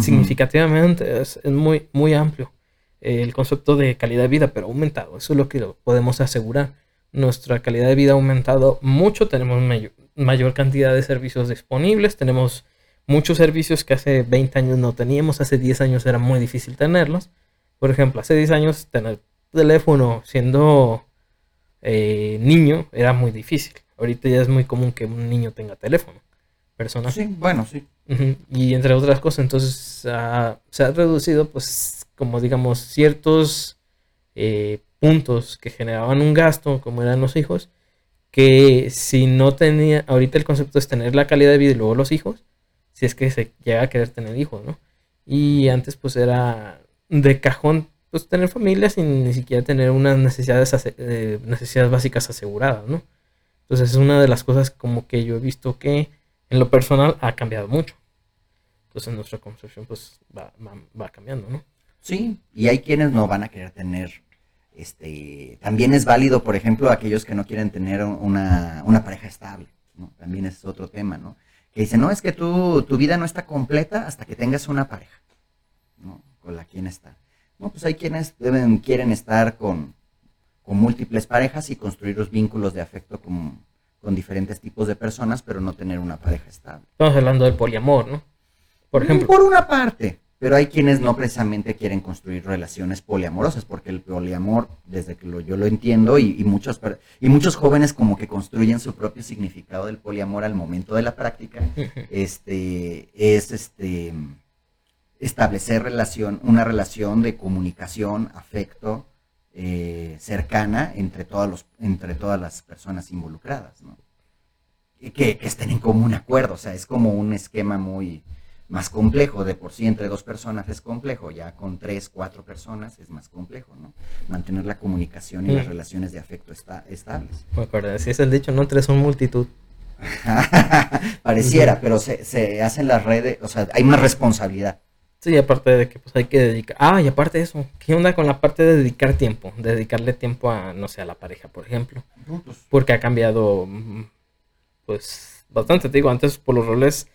significativamente, es, muy, muy amplio el concepto de calidad de vida, pero ha aumentado, eso es lo que podemos asegurar. Nuestra calidad de vida ha aumentado mucho, tenemos mayor, mayor cantidad de servicios disponibles, tenemos muchos servicios que hace 20 años no teníamos, hace 10 años era muy difícil tenerlos. Por ejemplo, hace 10 años tener teléfono siendo eh, niño era muy difícil. Ahorita ya es muy común que un niño tenga teléfono. Personas. Sí, bueno, sí. Y entre otras cosas, entonces se ha reducido, pues, como digamos, ciertos eh, puntos que generaban un gasto, como eran los hijos, que si no tenía, ahorita el concepto es tener la calidad de vida y luego los hijos, si es que se llega a querer tener hijos, ¿no? Y antes pues era de cajón pues tener familia sin ni siquiera tener unas necesidades, eh, necesidades básicas aseguradas, ¿no? Entonces es una de las cosas como que yo he visto que en lo personal ha cambiado mucho. Entonces nuestra concepción pues va, va, cambiando, ¿no? Sí, y hay quienes no van a querer tener este, también es válido, por ejemplo, aquellos que no quieren tener una, una pareja estable, ¿no? También es otro tema, ¿no? Que dice, no, es que tú, tu vida no está completa hasta que tengas una pareja, ¿no? Con la quien está. No, pues hay quienes deben, quieren estar con, con múltiples parejas y construir los vínculos de afecto con, con diferentes tipos de personas, pero no tener una pareja estable. Estamos hablando del poliamor, ¿no? Por ejemplo. Por una parte, pero hay quienes no precisamente quieren construir relaciones poliamorosas, porque el poliamor, desde que lo, yo lo entiendo, y, muchos, y muchos jóvenes como que construyen su propio significado del poliamor al momento de la práctica, (laughs) este, es este, establecer relación, una relación de comunicación, afecto, eh, cercana entre, todos los, entre todas las personas involucradas, ¿no? Que, que estén en común acuerdo, o sea, es como un esquema muy más complejo. De por sí entre dos personas es complejo, ya con tres, cuatro personas es más complejo, ¿no? Mantener la comunicación y las relaciones de afecto está, estables. Me acuerdo, si es el dicho, no tres son multitud. (laughs) Pareciera, pero se, se hacen las redes, o sea, hay una responsabilidad. Sí, aparte de que pues hay que dedicar. Ah, y aparte de eso, ¿qué onda con la parte de dedicar tiempo? dedicarle tiempo a, no sé, a la pareja, por ejemplo. Pues Porque ha cambiado, mm, pues, bastante. Te digo, antes por los roles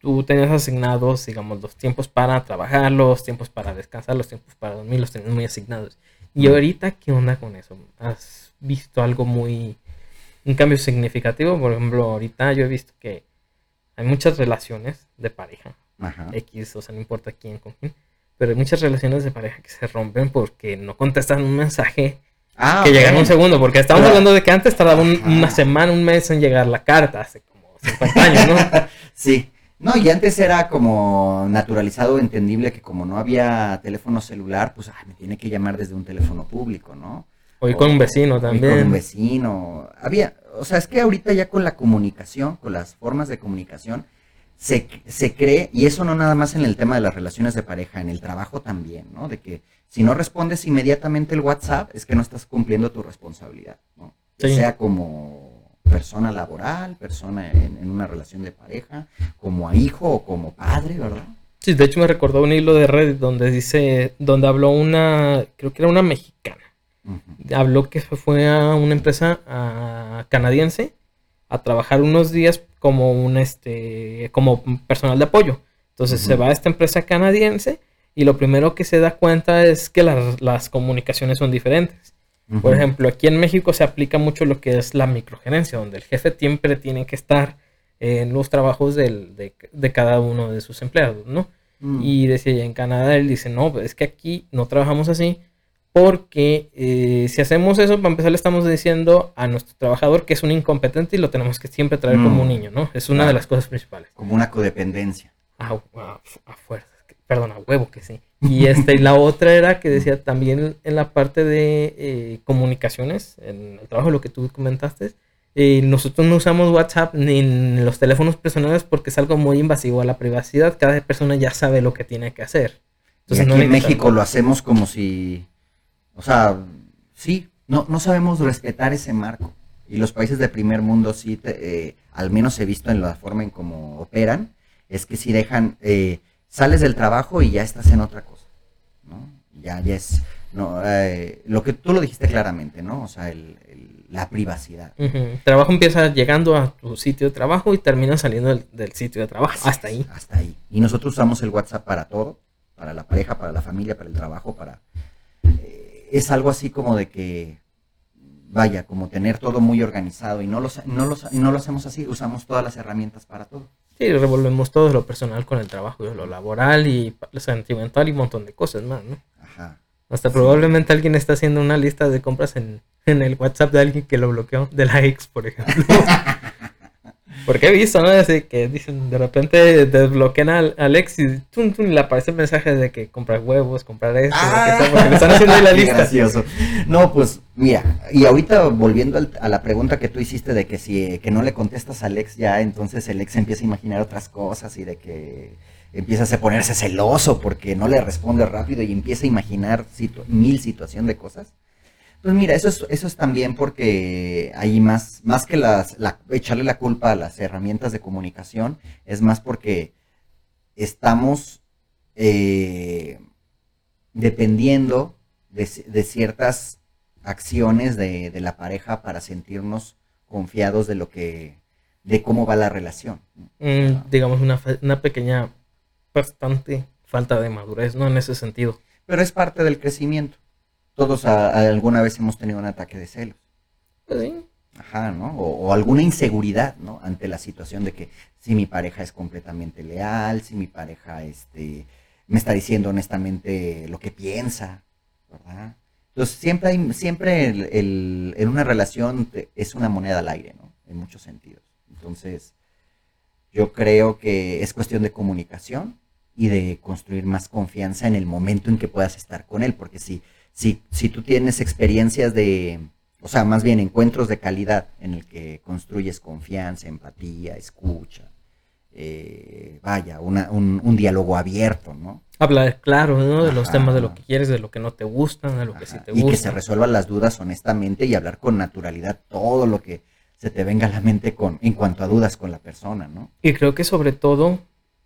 tú tenías asignados, digamos, los tiempos para trabajar, los tiempos para descansar, los tiempos para dormir, los tenías muy asignados. Y ahorita, ¿qué onda con eso? ¿Has visto algo muy, un cambio significativo? Por ejemplo, ahorita yo he visto que hay muchas relaciones de pareja, X, o sea, no importa quién con quién, pero hay muchas relaciones de pareja que se rompen porque no contestan un mensaje ah, que llega en un segundo, porque estamos hablando de que antes tardaba una semana, un mes en llegar la carta, hace como 50 años, ¿no? (laughs) sí. No, y antes era como naturalizado, entendible que como no había teléfono celular, pues me tiene que llamar desde un teléfono público, ¿no? O, con un vecino también. con un vecino. Había, o sea, es que ahorita ya con la comunicación, con las formas de comunicación, se, se cree, y eso no nada más en el tema de las relaciones de pareja, en el trabajo también, ¿no? De que si no respondes inmediatamente el WhatsApp, es que no estás cumpliendo tu responsabilidad, ¿no? Sea como persona laboral, persona en, una relación de pareja, como a hijo o como padre, ¿verdad? Sí, de hecho me recordó un hilo de Reddit donde dice, donde habló una, creo que era una mexicana. Habló que fue a una empresa canadiense a trabajar unos días como un este como personal de apoyo. Entonces se va a esta empresa canadiense y lo primero que se da cuenta es que las, las comunicaciones son diferentes. Por ejemplo, aquí en México se aplica mucho lo que es la microgerencia, donde el jefe siempre tiene que estar en los trabajos de, cada uno de sus empleados, ¿no? Mm. Y decía, en Canadá él dice, no, es que aquí no trabajamos así, porque eh, si hacemos eso, para empezar le estamos diciendo a nuestro trabajador que es un incompetente y lo tenemos que siempre traer como un mm. niño, ¿no? Es una de las cosas principales. Como una codependencia. A, a fuerza perdón, a huevo que sí. Y, este, y la otra era que decía también en la parte de eh, comunicaciones, en el trabajo, lo que tú comentaste, Y nosotros no usamos WhatsApp ni en los teléfonos personales porque es algo muy invasivo a la privacidad. Cada persona ya sabe lo que tiene que hacer. Entonces, aquí en México lo hacemos como si, o sea, sí, no, no sabemos respetar ese marco. Y los países de primer mundo sí, eh, al menos he visto en la forma en cómo operan, es que si dejan, eh, sales del trabajo y ya estás en otra cosa, ¿no? Ya, ya es, no, eh, lo que tú lo dijiste claramente, ¿no? O sea, el, la privacidad. El trabajo empieza llegando a tu sitio de trabajo y termina saliendo del, sitio de trabajo. hasta ahí. Hasta ahí. Y nosotros usamos el WhatsApp para todo, para la pareja, para la familia, para el trabajo, para... es algo así como de que vaya, como tener todo muy organizado y no lo, no, no lo hacemos así, usamos todas las herramientas para todo. Sí, revolvemos todo lo personal con el trabajo, lo laboral y lo sentimental y un montón de cosas más, ¿no? Ajá. Hasta probablemente alguien está haciendo una lista de compras en, en el WhatsApp de alguien que lo bloqueó, de la ex, por ejemplo. (laughs) Porque he visto, ¿no? Así que dicen, de repente desbloquean al, Alex y le aparece el mensaje de que comprar huevos, comprar esto, ah, porque le están haciendo ahí la (laughs) lista. Gracioso. No, pues mira, y ahorita volviendo a la pregunta que tú hiciste de que si que no le contestas al Alex ya, entonces el ex empieza a imaginar otras cosas y de que empieza a ponerse celoso porque no le responde rápido y empieza a imaginar mil situaciones de cosas. Pues mira, eso es, eso es también porque hay más, más que las, echarle la culpa a las herramientas de comunicación, es más porque estamos eh, dependiendo de, ciertas acciones de, la pareja para sentirnos confiados de lo que, de cómo va la relación. Mm, digamos, una, una pequeña, bastante falta de madurez, ¿no? En ese sentido. Pero es parte del crecimiento todos alguna vez hemos tenido un ataque de celos. Pues sí. Ajá, ¿no? O, alguna inseguridad, ¿no? Ante la situación de que si mi pareja es completamente leal, si mi pareja este, me está diciendo honestamente lo que piensa, ¿verdad? Entonces siempre hay, siempre el, en una relación es una moneda al aire, ¿no? En muchos sentidos. Entonces, yo creo que es cuestión de comunicación y de construir más confianza en el momento en que puedas estar con él, porque si si, si tú tienes experiencias de, o sea, más bien encuentros de calidad en el que construyes confianza, empatía, escucha, eh, vaya, una, un, diálogo abierto, ¿no? Hablar claro, ¿no? De los temas de lo que quieres, de lo que no te gustan, de lo que sí te gusta. Y que se resuelvan las dudas honestamente y hablar con naturalidad todo lo que se te venga a la mente con, en cuanto a dudas con la persona, ¿no? Y creo que sobre todo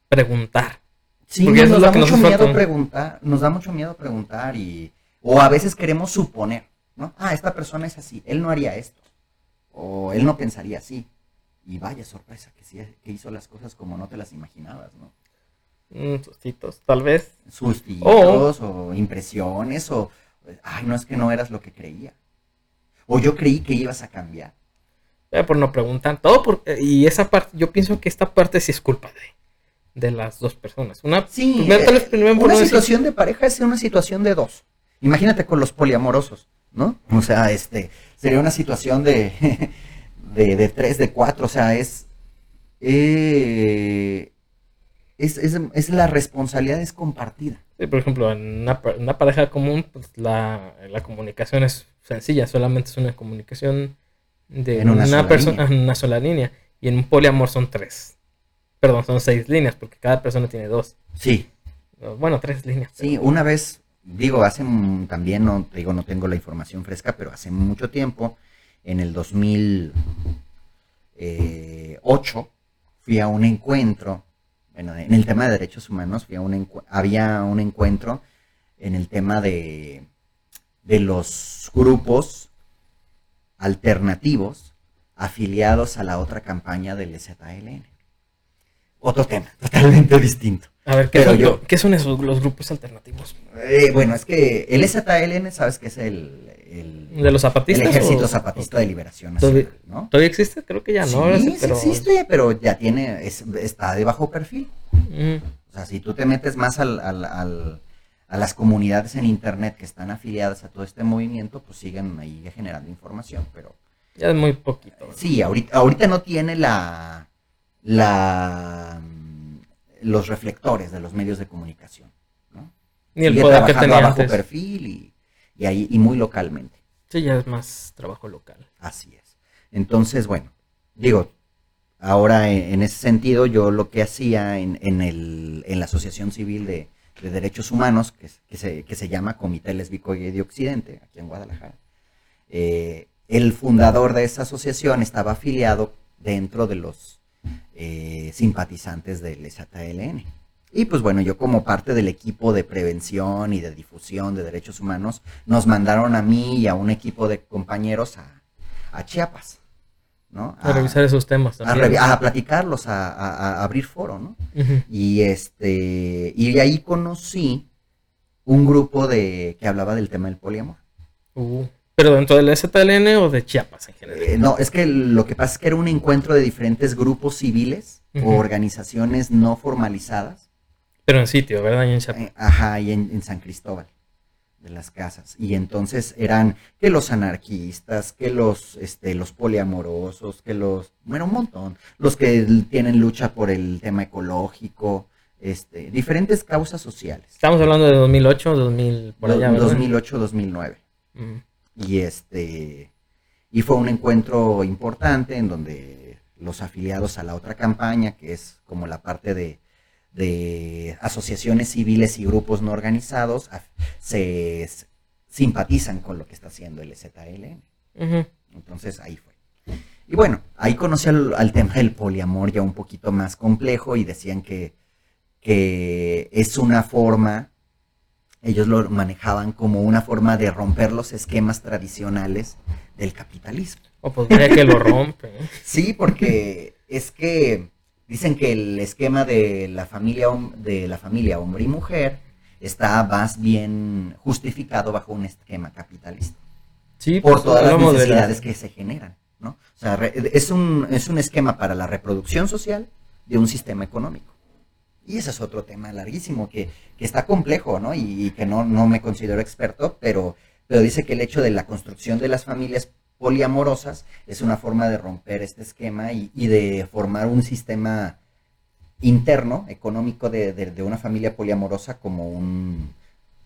preguntar. Sí, nos, da mucho miedo preguntar, nos da mucho miedo preguntar y o a veces queremos suponer, ¿no? Ah, esta persona es así, él no haría esto. O él no pensaría así. Y vaya sorpresa, que, sí, que hizo las cosas como no te las imaginabas, ¿no? Mm, sustitos, tal vez. Sustitos o impresiones o, ay, no es que no eras lo que creía. O yo creí que ibas a cambiar. Eh, por no preguntar todo, por, y esa parte, yo pienso que esta parte sí es culpa de, de las dos personas. Una, sí, eh, una situación de pareja es una situación de dos. Imagínate con los poliamorosos, ¿no? O sea, este, sería una situación de, (laughs) de, tres, de cuatro, o sea, es, eh, es, es, la responsabilidad es compartida. Sí, por ejemplo, en una, pareja común, pues la, comunicación es sencilla, solamente es una comunicación de una, persona en una sola línea. Y en un poliamor son tres. Perdón, son seis líneas, porque cada persona tiene dos. Sí. Bueno, tres líneas. Sí, una vez digo, hace también, no, digo, no tengo la información fresca, pero hace mucho tiempo, en el 2008, eh, fui a un encuentro, bueno, en el tema de derechos humanos, fui a un había un encuentro en el tema de, de los grupos alternativos afiliados a la otra campaña del ZLN. Otro tema, totalmente (laughs) distinto. A ver, ¿qué, son, yo, ¿qué son esos los grupos alternativos? Eh, bueno, es que el ZLN, sabes que es el, de los zapatistas. El ejército zapatista de liberación nacional, ¿no? ¿Todavía existe? Creo que ya no. Sí, pero... existe, pero ya tiene, está de bajo perfil. Mm. O sea, si tú te metes más al, a las comunidades en internet que están afiliadas a todo este movimiento, pues siguen ahí generando información, pero... Ya es muy poquito. Sí, ahorita, ahorita no tiene la... la los reflectores de los medios de comunicación. ¿no? Ni el poder que tenía bajo perfil y, ahí, y muy localmente. Sí, ya es más trabajo local. Así es. Entonces, bueno, digo, ahora en, en ese sentido yo lo que hacía en, en, el, en la Asociación Civil de, de Derechos Humanos, que, que, se, que, se, llama Comité Lésbico y de Occidente, aquí en Guadalajara, eh, el fundador de esa asociación estaba afiliado dentro de los eh, simpatizantes del ZLN. Y pues bueno, yo como parte del equipo de prevención y de difusión de derechos humanos, nos mandaron a mí y a un equipo de compañeros a, a Chiapas. ¿no? A, a, revisar esos temas también. A, a platicarlos, a, abrir foro, ¿no? Uh -huh. Y este, y ahí conocí un grupo de que hablaba del tema del poliamor. Uh, ¿Pero dentro del ZLN o de Chiapas en general? Eh, no, es que lo que pasa es que era un encuentro de diferentes grupos civiles uh -huh. o organizaciones no formalizadas. Pero en sitio, ¿verdad? Y en Chiapas. Eh, ajá, y en, en San Cristóbal de las casas. Y entonces eran que los anarquistas, que los, este, los poliamorosos, que los, bueno, un montón, los que tienen lucha por el tema ecológico, este, diferentes causas sociales. Estamos hablando de 2008, 2000, por allá, ¿verdad? 2008, 2009. Mm. Y este, y fue un encuentro importante en donde los afiliados a la otra campaña, que es como la parte de de asociaciones civiles y grupos no organizados se simpatizan con lo que está haciendo el ZLN. Uh -huh. Entonces ahí fue. Y bueno, ahí conocí al, al, tema del poliamor ya un poquito más complejo y decían que, que es una forma, ellos lo manejaban como una forma de romper los esquemas tradicionales del capitalismo. O pues podría que lo rompe. (laughs) sí, porque es que Dicen que el esquema de la familia de la familia hombre y mujer está más bien justificado bajo un esquema capitalista. Sí, por pues, todas las necesidades la... que se generan, ¿no? O sea, es un, es un esquema para la reproducción social de un sistema económico. Y ese es otro tema larguísimo que, que está complejo, ¿no? Y, y que no, no me considero experto, pero, pero dice que el hecho de la construcción de las familias poliamorosas es una forma de romper este esquema y, y de formar un sistema interno, económico de, de, de una familia poliamorosa como un...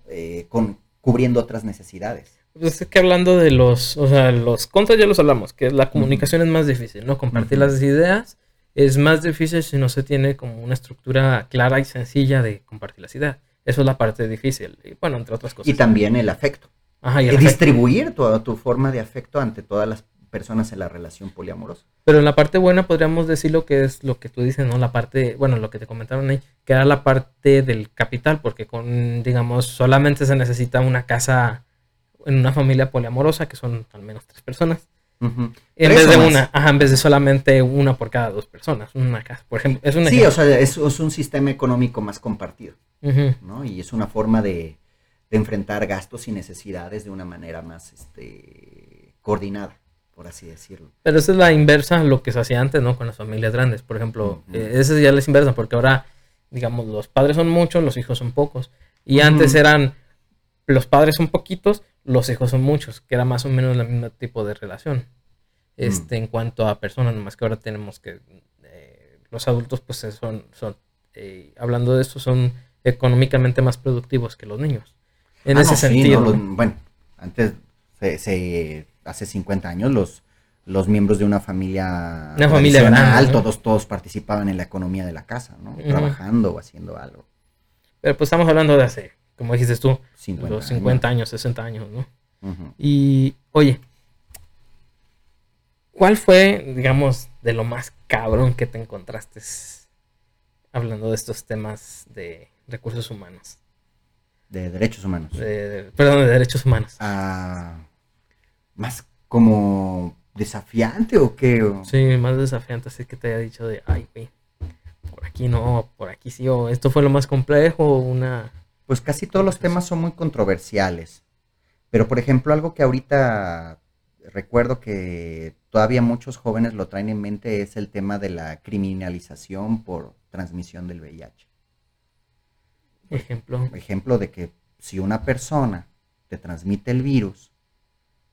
Eh, con, cubriendo otras necesidades. Pues es que hablando de los, o sea, los contras ya los hablamos, que la comunicación uh -huh. es más difícil, ¿no? Compartir uh -huh. las ideas es más difícil si no se tiene como una estructura clara y sencilla de compartir las ideas. Eso es la parte difícil. Y bueno, entre otras cosas. Y también el afecto. Ajá, y el distribuir toda tu forma de afecto ante todas las personas en la relación poliamorosa. Pero en la parte buena podríamos decir lo que es lo que tú dices, ¿no? La parte, bueno, lo que te comentaron ahí, que era la parte del capital, porque con, digamos, solamente se necesita una casa en una familia poliamorosa, que son al menos tres personas. Uh -huh. En vez de más. una, ajá, en vez de solamente una por cada dos personas, una casa, por ejemplo. Es un sí, o sea, es, es, un sistema económico más compartido, uh -huh. ¿no? Y es una forma de, de enfrentar gastos y necesidades de una manera más este, coordinada, por así decirlo. Pero esa es la inversa a lo que se hacía antes, ¿no? Con las familias grandes, por ejemplo. Uh -huh. eh, esa ya es inversa, porque ahora, digamos, los padres son muchos, los hijos son pocos. Y -huh. antes eran, los padres son poquitos, los hijos son muchos, que era más o menos el mismo tipo de relación. Este, -huh. En cuanto a personas, más que ahora tenemos que, eh, los adultos, pues son, son eh, hablando de esto, son económicamente más productivos que los niños. En ah, ese no, sentido. Sí, no, bueno, antes, se, se, hace 50 años, los, los miembros de una familia, una familia grande, ¿no? todos, todos participaban en la economía de la casa, ¿no? Uh -huh. Trabajando o haciendo algo. Pero pues estamos hablando de hace, como dijiste tú, 50 los 50 años, años 60 años, ¿no? Uh -huh. Y, oye, ¿cuál fue, digamos, de lo más cabrón que te encontraste hablando de estos temas de recursos humanos? De derechos humanos. De, perdón, de derechos humanos. Ah, más como desafiante o qué? O... Sí, más desafiante, así que te haya dicho de, ay, güey, por aquí no, por aquí sí, o esto fue lo más complejo, una... Pues casi todos los temas son muy controversiales. Pero, por ejemplo, algo que ahorita recuerdo que todavía muchos jóvenes lo traen en mente es el tema de la criminalización por transmisión del VIH. Ejemplo. Ejemplo de que si una persona te transmite el virus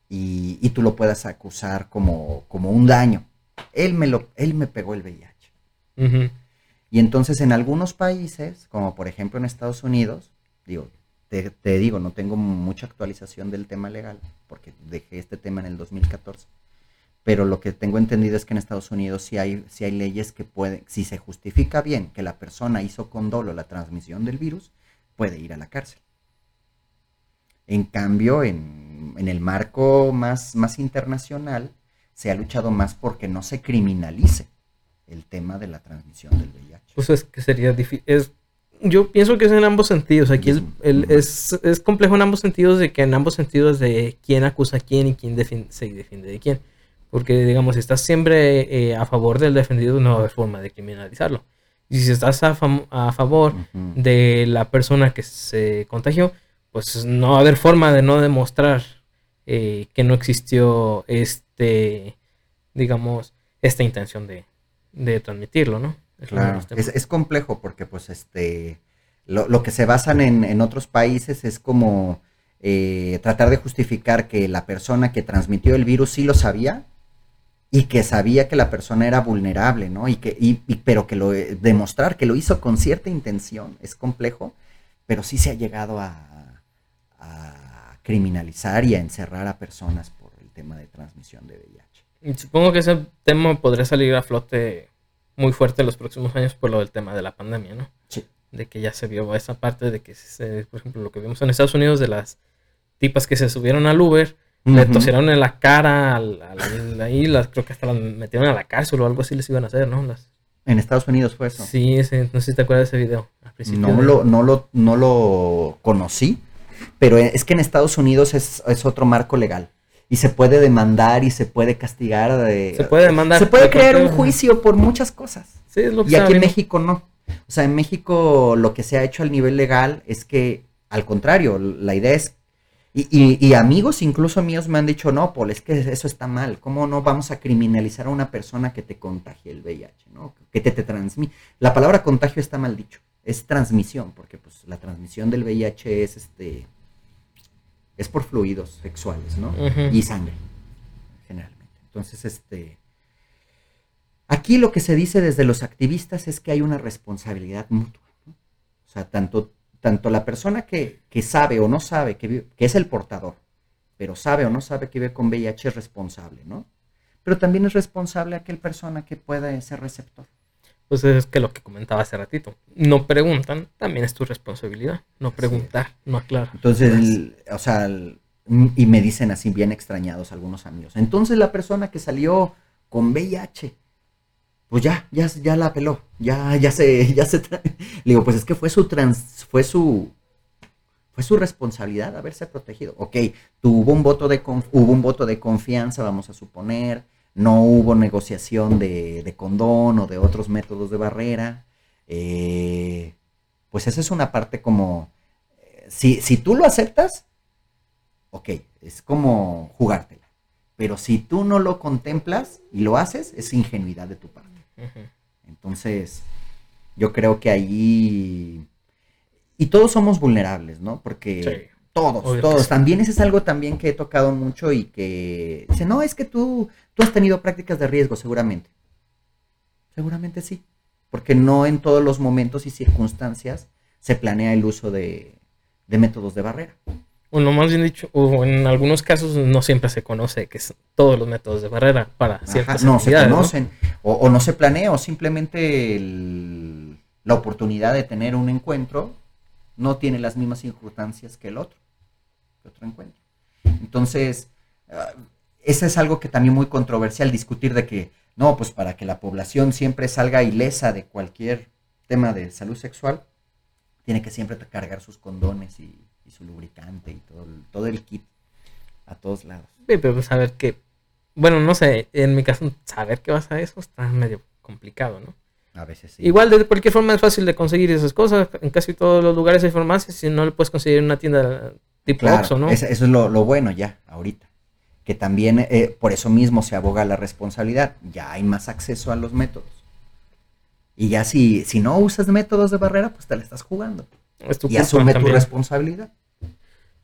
y, y tú lo puedas acusar como, como, un daño, él me, lo, él me pegó el VIH. Uh -huh. Y entonces en algunos países, como por ejemplo en Estados Unidos, digo, te, digo, no tengo mucha actualización del tema legal, porque dejé este tema en el 2014, pero lo que tengo entendido es que en Estados Unidos sí hay, sí hay leyes que pueden, si se justifica bien que la persona hizo con dolo la transmisión del virus, puede ir a la cárcel. En cambio, en, en el marco más, más internacional, se ha luchado más porque no se criminalice el tema de la transmisión del VIH. Pues es que sería difícil. Yo pienso que es en ambos sentidos. Aquí es, el, es, es, complejo en ambos sentidos, de que en ambos sentidos de quién acusa a quién y quién se defiende de quién. Porque, digamos, si estás siempre eh, a favor del defendido, no va a haber forma de criminalizarlo. Y si estás a, a favor de la persona que se contagió, pues no va a haber forma de no demostrar eh, que no existió este, digamos, esta intención de, de transmitirlo, ¿no? Es claro, es, es, complejo porque pues este, lo, lo que se basan en, en, otros países es como eh, tratar de justificar que la persona que transmitió el virus sí lo sabía y que sabía que la persona era vulnerable, ¿no? Y que, y, y, pero que lo demostrar que lo hizo con cierta intención es complejo, pero sí se ha llegado a, a criminalizar y a encerrar a personas por el tema de transmisión de VIH. Supongo que ese tema podría salir a flote muy fuerte en los próximos años por lo del tema de la pandemia, ¿no? Sí. De que ya se vio esa parte de que, se, por ejemplo, lo que vimos en Estados Unidos de las tipas que se subieron al Uber, uh -huh. le tosieron en la cara, al, al, ahí las, creo que hasta las metieron a la cárcel o algo así les iban a hacer, ¿no? Las... En Estados Unidos fue eso. Sí, ese, no sé si te acuerdas de ese video. No, de... lo, no, lo, no lo conocí, pero es que en Estados Unidos es, es otro marco legal y se puede demandar y se puede castigar. De, se puede demandar. Se puede crear un juicio por muchas cosas. Sí, es lo que y aquí en México no. O sea, en México lo que se ha hecho al nivel legal es que, al contrario, la idea es. Y, y, y, amigos incluso míos me han dicho, no, Paul, es que eso está mal. ¿Cómo no vamos a criminalizar a una persona que te contagie el VIH? ¿no? Que te, te transmite. La palabra contagio está mal dicho. Es transmisión, porque pues la transmisión del VIH es este es por fluidos sexuales, ¿no? Uh -huh. Y sangre, generalmente. Entonces, este... Aquí lo que se dice desde los activistas es que hay una responsabilidad mutua. ¿no? O sea, tanto, tanto la persona que, que sabe o no sabe que, vive, que, es el portador, pero sabe o no sabe que vive con VIH es responsable, ¿no? Pero también es responsable aquel persona que pueda ser receptor. Pues es que lo que comentaba hace ratito, no preguntan, también es tu responsabilidad, no preguntar, no aclarar. Entonces, el, o sea, el, y me dicen así bien extrañados algunos amigos. Entonces la persona que salió con VIH, pues ya, ya, ya la peló, ya, ya se, (laughs) ya se, le digo, pues es que fue su trans, fue su, fue su responsabilidad haberse protegido. Ok, tuvo un voto de, hubo un voto de confianza, vamos a suponer, no hubo negociación de, de, condón o de otros métodos de barrera. Eh, pues esa es una parte como, eh, si, si, tú lo aceptas, ok, es como jugártela. Pero si tú no lo contemplas y lo haces, es ingenuidad de tu parte. Entonces, yo creo que ahí... Y todos somos vulnerables, ¿no? Porque... Sí. Todos, todos. También ese es algo también que he tocado mucho y que dice, no, es que tú, tú has tenido prácticas de riesgo, seguramente. Seguramente sí. Porque no en todos los momentos y circunstancias se planea el uso de, de métodos de barrera. Bueno, más bien dicho, o en algunos casos no siempre se conoce que son todos los métodos de barrera para ciertas Ajá, No se conocen, ¿no? O, o, no se planea, o simplemente el, la oportunidad de tener un encuentro no tiene las mismas circunstancias que el otro otro encuentro. Entonces, ese es algo que también muy controversial, discutir de que, no, pues para que la población siempre salga ilesa de cualquier tema de salud sexual, tiene que siempre cargar sus condones y, y su lubricante y todo el, todo el kit a todos lados. Sí, pero saber que, bueno, no sé, en mi caso, saber que vas a eso está medio complicado, ¿no? A veces sí. Igual, de cualquier forma es fácil de conseguir esas cosas. En casi todos los lugares hay farmacias. Si no le puedes conseguir en una tienda tipo claro, Oxxo, ¿no? Eso, eso es lo, lo, bueno ya, ahorita. Que también eh, por eso mismo se aboga la responsabilidad. Ya hay más acceso a los métodos. Y ya si, si no usas métodos de barrera, pues te la estás jugando. Es tu y asume también. tu responsabilidad.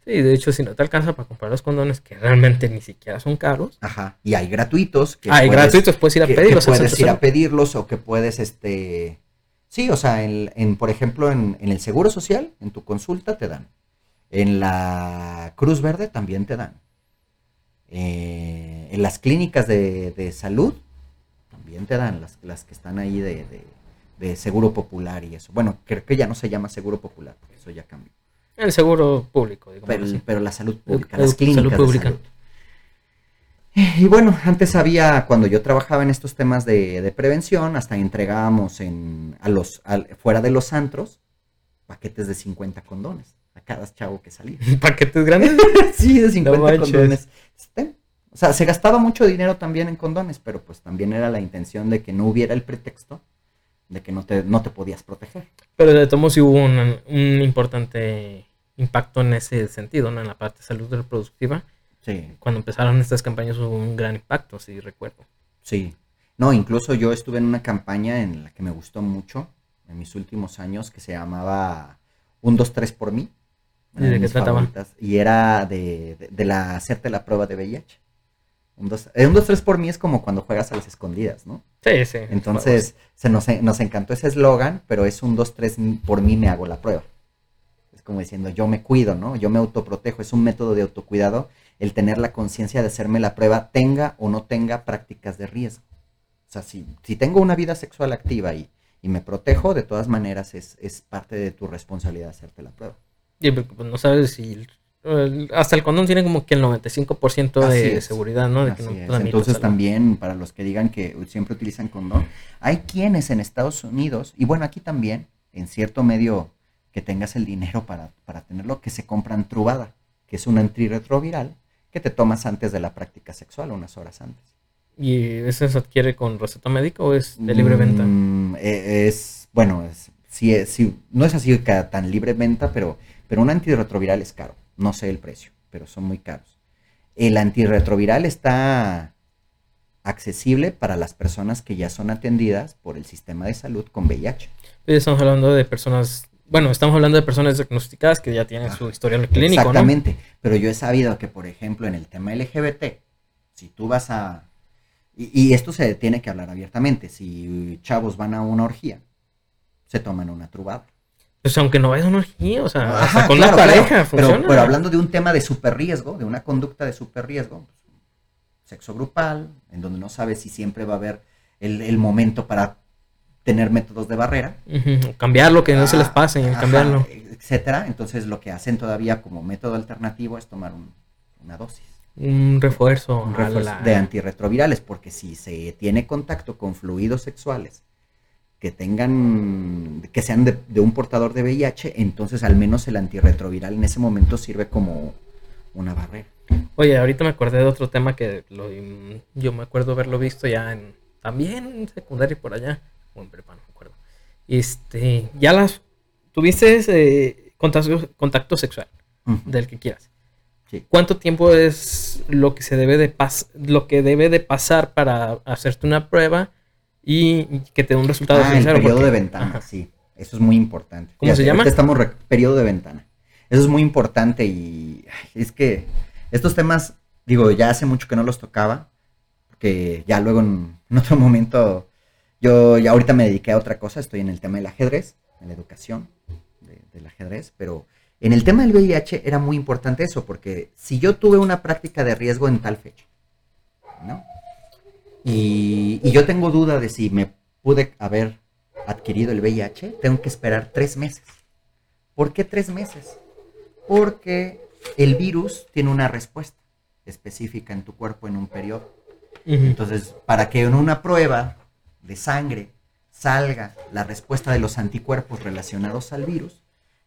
Sí, de hecho, si no te alcanza para comprar los condones que realmente ni siquiera son caros. Ajá. Y hay gratuitos. Que ah, hay puedes, gratuitos, puedes ir a que, pedirlos. Que puedes ir a pedirlos o que puedes, este... Sí, o sea, en, en por ejemplo, en, en, el Seguro Social, en tu consulta te dan. En la Cruz Verde también te dan. Eh, en las clínicas de, de salud también te dan las, las que están ahí de, de- de seguro popular y eso. Bueno, creo que ya no se llama seguro popular, porque eso ya cambió. El seguro público, digamos Pero, así. pero la salud pública, las salud clínicas pública. de salud. Y bueno, antes había, cuando yo trabajaba en estos temas de, de prevención, hasta entregábamos en, a los, fuera de los antros paquetes de 50 condones cada chavo que salía. (laughs) Paquetes grandes. (laughs) sí, de 50 manches. condones. Este, O sea, se gastaba mucho dinero también en condones, pero pues también era la intención de que no hubiera el pretexto de que no te, no te podías proteger. Pero de todos sí hubo un, un importante impacto en ese sentido, ¿no? En la parte de salud reproductiva. Sí, Cuando empezaron estas campañas hubo un gran impacto, si recuerdo. sí. No, incluso yo estuve en una campaña en la que me gustó mucho en mis últimos años que se llamaba Un, dos, tres por mí. ¿Y de qué mis trataba? favoritas. Y era de, de- de la hacerte la prueba de VIH. Un, dos, eh, un, dos, tres por mí es como cuando juegas a las escondidas, ¿no? Sí, sí. Entonces, se nos, nos encantó ese eslogan, pero es un 2, 3 por mí me hago la prueba. Es como diciendo, yo me cuido, ¿no? Yo me autoprotejo. Es un método de autocuidado el tener la conciencia de hacerme la prueba, tenga o no tenga prácticas de riesgo. O sea, si, si tengo una vida sexual activa y, y me protejo, de todas maneras es, es parte de tu responsabilidad hacerte la prueba. Y pues, no sabes si. hasta el condón tiene como que el 95% Así de es. seguridad, ¿no? De que no Entonces también, para los que digan que siempre utilizan condón, hay quienes en Estados Unidos, y bueno, aquí también, en cierto medio que tengas el dinero para, para tenerlo, que se compran Truvada, que es un antirretroviral que te tomas antes de la práctica sexual, unas horas antes. ¿Y ese se adquiere con receta médica o es de libre venta? Mm, eh, es, bueno, es, sí, es- sí, no es así tan libre venta, pero, pero un antirretroviral es caro. No sé el precio, pero son muy caros. El antirretroviral está accesible para las personas que ya son atendidas por el sistema de salud con VIH. Estamos hablando de personas. Bueno, estamos hablando de personas diagnosticadas que ya tienen Ah, su historial clínico, ¿no? Exactamente, pero yo he sabido que, por ejemplo, en el tema LGBT, si tú vas a... Y, y esto se tiene que hablar abiertamente, si chavos van a una orgía, se toman una trubada. Pues aunque no vayas a una orgía, o sea, Ajá, hasta con claro, la pareja claro, funciona. Pero, pero hablando de un tema de super riesgo, de una conducta de super riesgo, sexo grupal, en donde no sabes si siempre va a haber el, el momento para tener métodos de barrera. Ujú, Cambiarlo, que no se les Ah, pase, ajá, cambiarlo. etcétera. Entonces lo que hacen todavía como método alternativo es tomar un- una dosis Un refuerzo, un refuerzo la- de antirretrovirales, porque si se tiene contacto con fluidos sexuales que tengan, que sean de, de un portador de VIH, entonces al menos el antirretroviral en ese momento sirve como una barrera. Oye, ahorita me acordé de otro tema que lo, yo me acuerdo haberlo visto ya en también en secundaria y por allá, o en prepa, no me acuerdo. Este, ya las tuviste eh, contacto, contacto sexual Ujú. del que quieras. Sí. ¿Cuánto tiempo es lo que se debe de pas lo que debe de pasar para hacerte una prueba y que te dé un resultado Ah, el sincero? periodo Porque- de ventana, Ajá. sí. Eso es muy importante. ¿Cómo se llama? Estamos re- periodo de ventana. Eso es muy importante y ay, es que estos temas, digo, ya hace mucho que no los tocaba, porque ya luego en, en otro momento, yo ya ahorita me dediqué a otra cosa, estoy en el tema del ajedrez, en la educación de- del ajedrez, pero en el tema del VIH era muy importante eso, porque si yo tuve una práctica de riesgo en tal fecha, ¿no? Y, y yo tengo duda de si me pude haber adquirido el VIH, tengo que esperar tres meses. ¿Por qué tres meses? Porque el virus tiene una respuesta específica en tu cuerpo en un periodo. Entonces, para que en una prueba de sangre salga la respuesta de los anticuerpos relacionados al virus,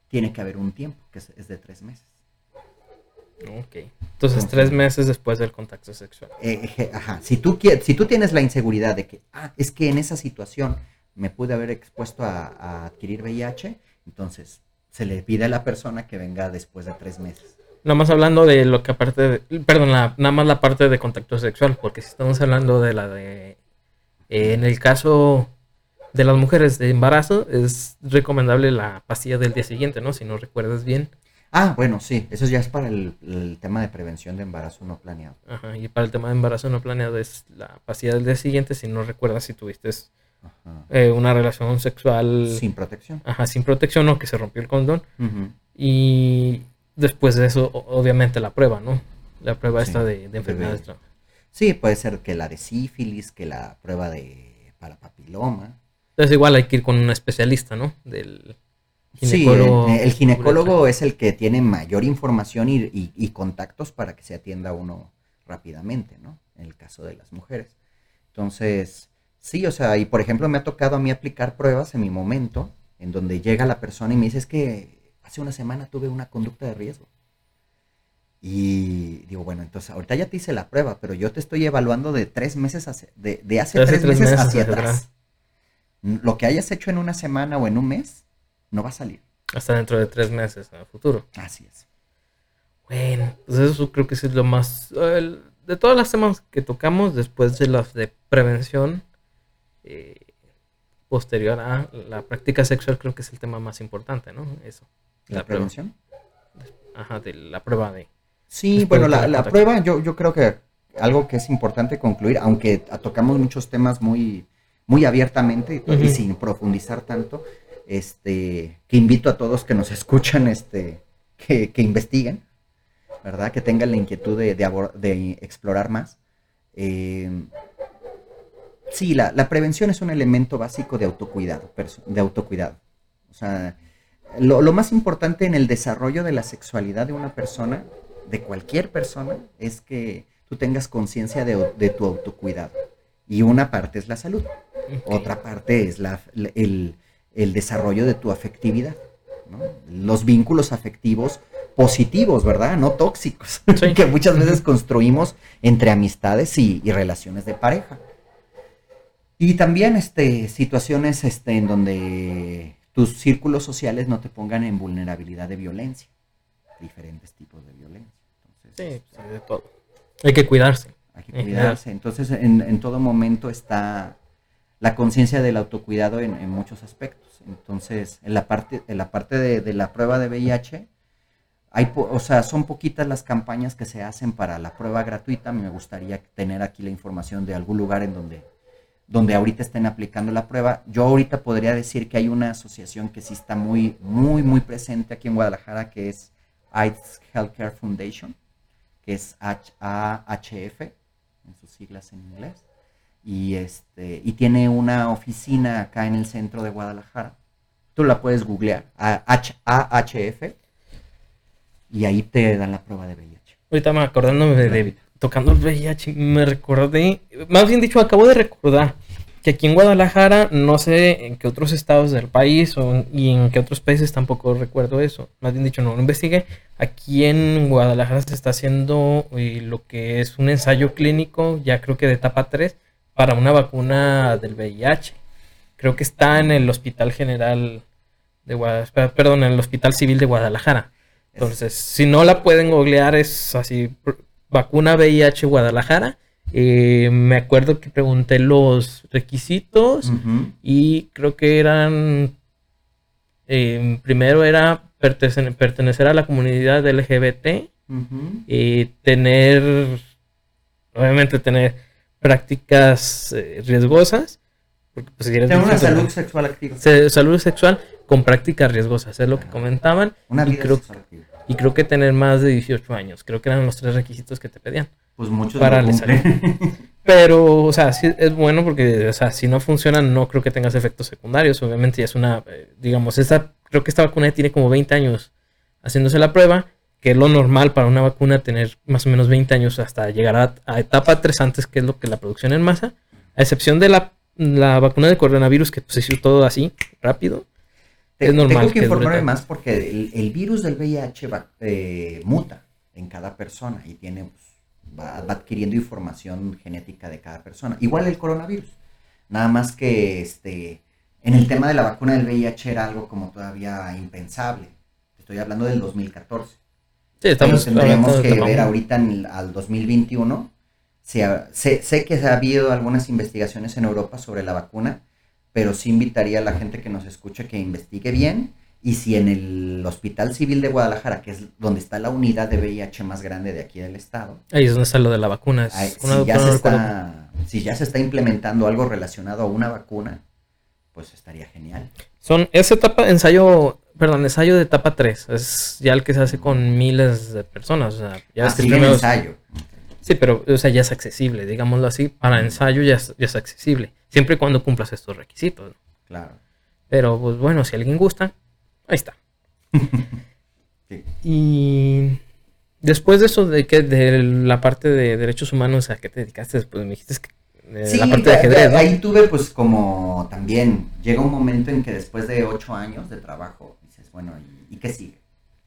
tiene que haber un tiempo, que es de tres meses. Ok. Entonces, tres meses después del contacto sexual. Eh, je- ajá, si tú, quie- si tú tienes la inseguridad de que, ah, es que en esa situación me pude haber expuesto a, a adquirir VIH, entonces se le pide a la persona que venga después de tres meses. Nada más hablando de lo que aparte de, perdón, la- nada más la parte de contacto sexual, porque si estamos hablando de la de, eh, en el caso de las mujeres de embarazo, es recomendable la pastilla del día siguiente, ¿no? Si no recuerdas bien. Ah, bueno, sí, eso ya es para el, el tema de prevención de embarazo no planeado. Ajá, y para el tema de embarazo no planeado es la pastilla del día siguiente, si no recuerdas si tuviste eh, una relación sexual Sin protección. ajá, sin protección o que se rompió el condón. Y después de eso, obviamente la prueba, ¿no? La prueba Sí, esta de, de enfermedades. Sí, puede ser que la de sífilis, que la prueba de para papiloma. Entonces igual hay que ir con un especialista, ¿no? Del ginecólogo. Sí, el, ginecólogo es el que tiene mayor información y, contactos para que se atienda uno rápidamente, ¿no? En el caso de las mujeres. Entonces, sí, o sea, y por ejemplo me ha tocado a mí aplicar pruebas en mi momento, en donde llega la persona y me dice, es que hace una semana tuve una conducta de riesgo. Y digo, bueno, entonces ahorita ya te hice la prueba, pero yo te estoy evaluando de tres meses, de, de, hace, tres, meses, hacia, atrás. Lo que hayas hecho en una semana o en un mes, no va a salir. Hasta dentro de tres meses, en el futuro. Así es. Bueno, pues eso creo que es lo más... de todas las temas que tocamos, después de las de prevención, eh, posterior a la práctica sexual, creo que es el tema más importante, ¿no? Eso. ¿La, prevención? Ajá, de la prueba de Sí, bueno, la, prueba yo, yo creo que algo que es importante concluir, aunque tocamos muchos temas muy, muy abiertamente y, sin profundizar tanto, este, que invito a todos que nos escuchan, este, que, investiguen, ¿verdad? Que tengan la inquietud de, de, explorar más. Eh, sí, la, la, prevención es un elemento básico de autocuidado, de autocuidado. O sea, lo, lo más importante en el desarrollo de la sexualidad de una persona de cualquier persona es que tú tengas conciencia de, tu autocuidado. Y una parte es la salud, otra parte es la, el, desarrollo de tu afectividad, los vínculos afectivos positivos, ¿verdad? No tóxicos, (laughs) que muchas veces construimos entre amistades y, relaciones de pareja. Y también este, situaciones este, en donde tus círculos sociales no te pongan en vulnerabilidad de violencia, diferentes tipos de violencia. Sí, pues, de todo. Hay que cuidarse. Hay que cuidarse. Entonces, en, todo momento está la conciencia del autocuidado en, muchos aspectos. Entonces, en la parte, en la parte de, la prueba de VIH, hay, o sea, son poquitas las campañas que se hacen para la prueba gratuita. Me gustaría tener aquí la información de algún lugar en donde, donde ahorita estén aplicando la prueba. Yo ahorita podría decir que hay una asociación que sí está muy, muy, muy presente aquí en Guadalajara, que es AIDS Healthcare Foundation que es AHF, en sus siglas en inglés, y, este, y tiene una oficina acá en el centro de Guadalajara. Tú la puedes googlear, AHF, y ahí te dan la prueba de VIH. Ahorita me acordándome de, tocando el VIH, me recordé, más bien dicho, acabo de recordar que aquí en Guadalajara, no sé en qué otros estados del país o, y en qué otros países tampoco recuerdo eso. Más bien dicho, no lo investigué. Aquí en Guadalajara se está haciendo eh, lo que es un ensayo clínico, ya creo que de etapa 3, para una vacuna del VIH. Creo que está en el Hospital General de Guadalajara, perdón, en el Hospital Civil de Guadalajara. Entonces, si no la pueden googlear, es así, vacuna VIH Guadalajara eh, me acuerdo que pregunté los requisitos y creo que eran, eh, primero era pertenecer, a la comunidad LGBT, y tener, obviamente tener prácticas eh, riesgosas. Porque, pues, si una salud sexual activa. Salud sexual con prácticas riesgosas, es lo que comentaban. Una vida y creo, Y creo que tener más de 18 años, creo que eran los tres requisitos que te pedían. Pues muchos para (laughs) Pero, o sea, sí es bueno porque, o sea, si no funciona, no creo que tengas efectos secundarios. Obviamente ya es una, eh, digamos, esta, creo que esta vacuna tiene como 20 años haciéndose la prueba, que es lo normal para una vacuna tener más o menos 20 años hasta llegar a, etapa 3 antes, que es lo que la producción en masa, a excepción de la, vacuna de coronavirus, que pues, se hizo todo así, rápido. es normal. Tengo que, informarme más porque el, virus del VIH eh, muta en cada persona y tiene pues, va, adquiriendo información genética de cada persona. Igual el coronavirus. Nada más que este, en el tema de la vacuna del VIH era algo como todavía impensable. Estoy hablando del 2014. Sí, estamos tendríamos que ver ahorita en al 2021. sé, sé que ha habido algunas investigaciones en Europa sobre la vacuna, pero sí invitaría a la gente que nos escuche que investigue bien y si en el Hospital Civil de Guadalajara, que es donde está la unidad de VIH más grande de aquí del estado. Ahí es donde está lo de la vacuna. si, ya se está, si ya se está implementando algo relacionado a una vacuna, pues estaría genial. Son esa etapa, ensayo, perdón, ensayo de etapa 3. Es ya el que se hace con miles de personas. O sea, ya ah, es el ensayo. Sí, pero o sea, ya es accesible, digámoslo así. Para ensayo ya es, ya es accesible. Siempre y cuando cumplas estos requisitos. ¿no? Claro. Pero pues bueno, si alguien gusta, ahí está. (laughs) Sí. Y después de eso, de que de la parte de derechos humanos, ¿a qué te dedicaste? Pues me dijiste que eh, Sí, la parte de ajedrez, ¿no? ahí tuve pues como también, llega un momento en que después de ocho años de trabajo, bueno, ¿y, y qué sigue?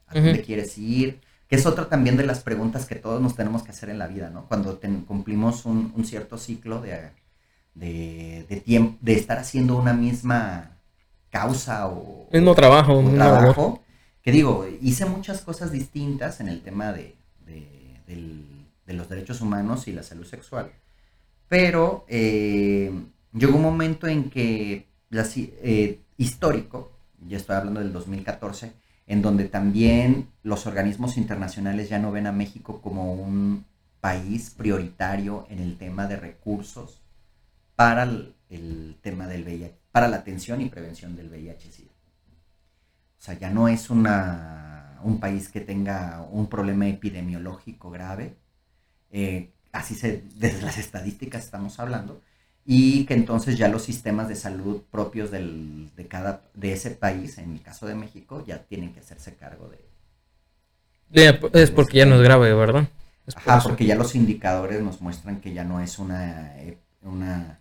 ¿A dónde quieres ir? Que es otra también de las preguntas que todos nos tenemos que hacer en la vida, ¿no? Cuando cumplimos un, un cierto ciclo de, de, de tiempo, de estar haciendo una misma causa o, Mismo trabajo, labor. trabajo, que digo, hice muchas cosas distintas en el tema de, de- del- de los derechos humanos y la salud sexual. Pero eh, llegó un momento en que, eh, histórico, ya estoy hablando del 2014, en donde también los organismos internacionales ya no ven a México como un país prioritario en el tema de recursos para el, el tema del VIH, para la atención y prevención del VIH-Sida. O sea, ya no es una, un país que tenga un problema epidemiológico grave, eh, así se, desde las estadísticas estamos hablando, y que entonces ya los sistemas de salud propios del, de, cada, de ese país, en el caso de México, ya tienen que hacerse cargo de... Es porque ya no es grave, ¿verdad? Es Ajá, porque ya los indicadores nos muestran que ya no es una, eh, una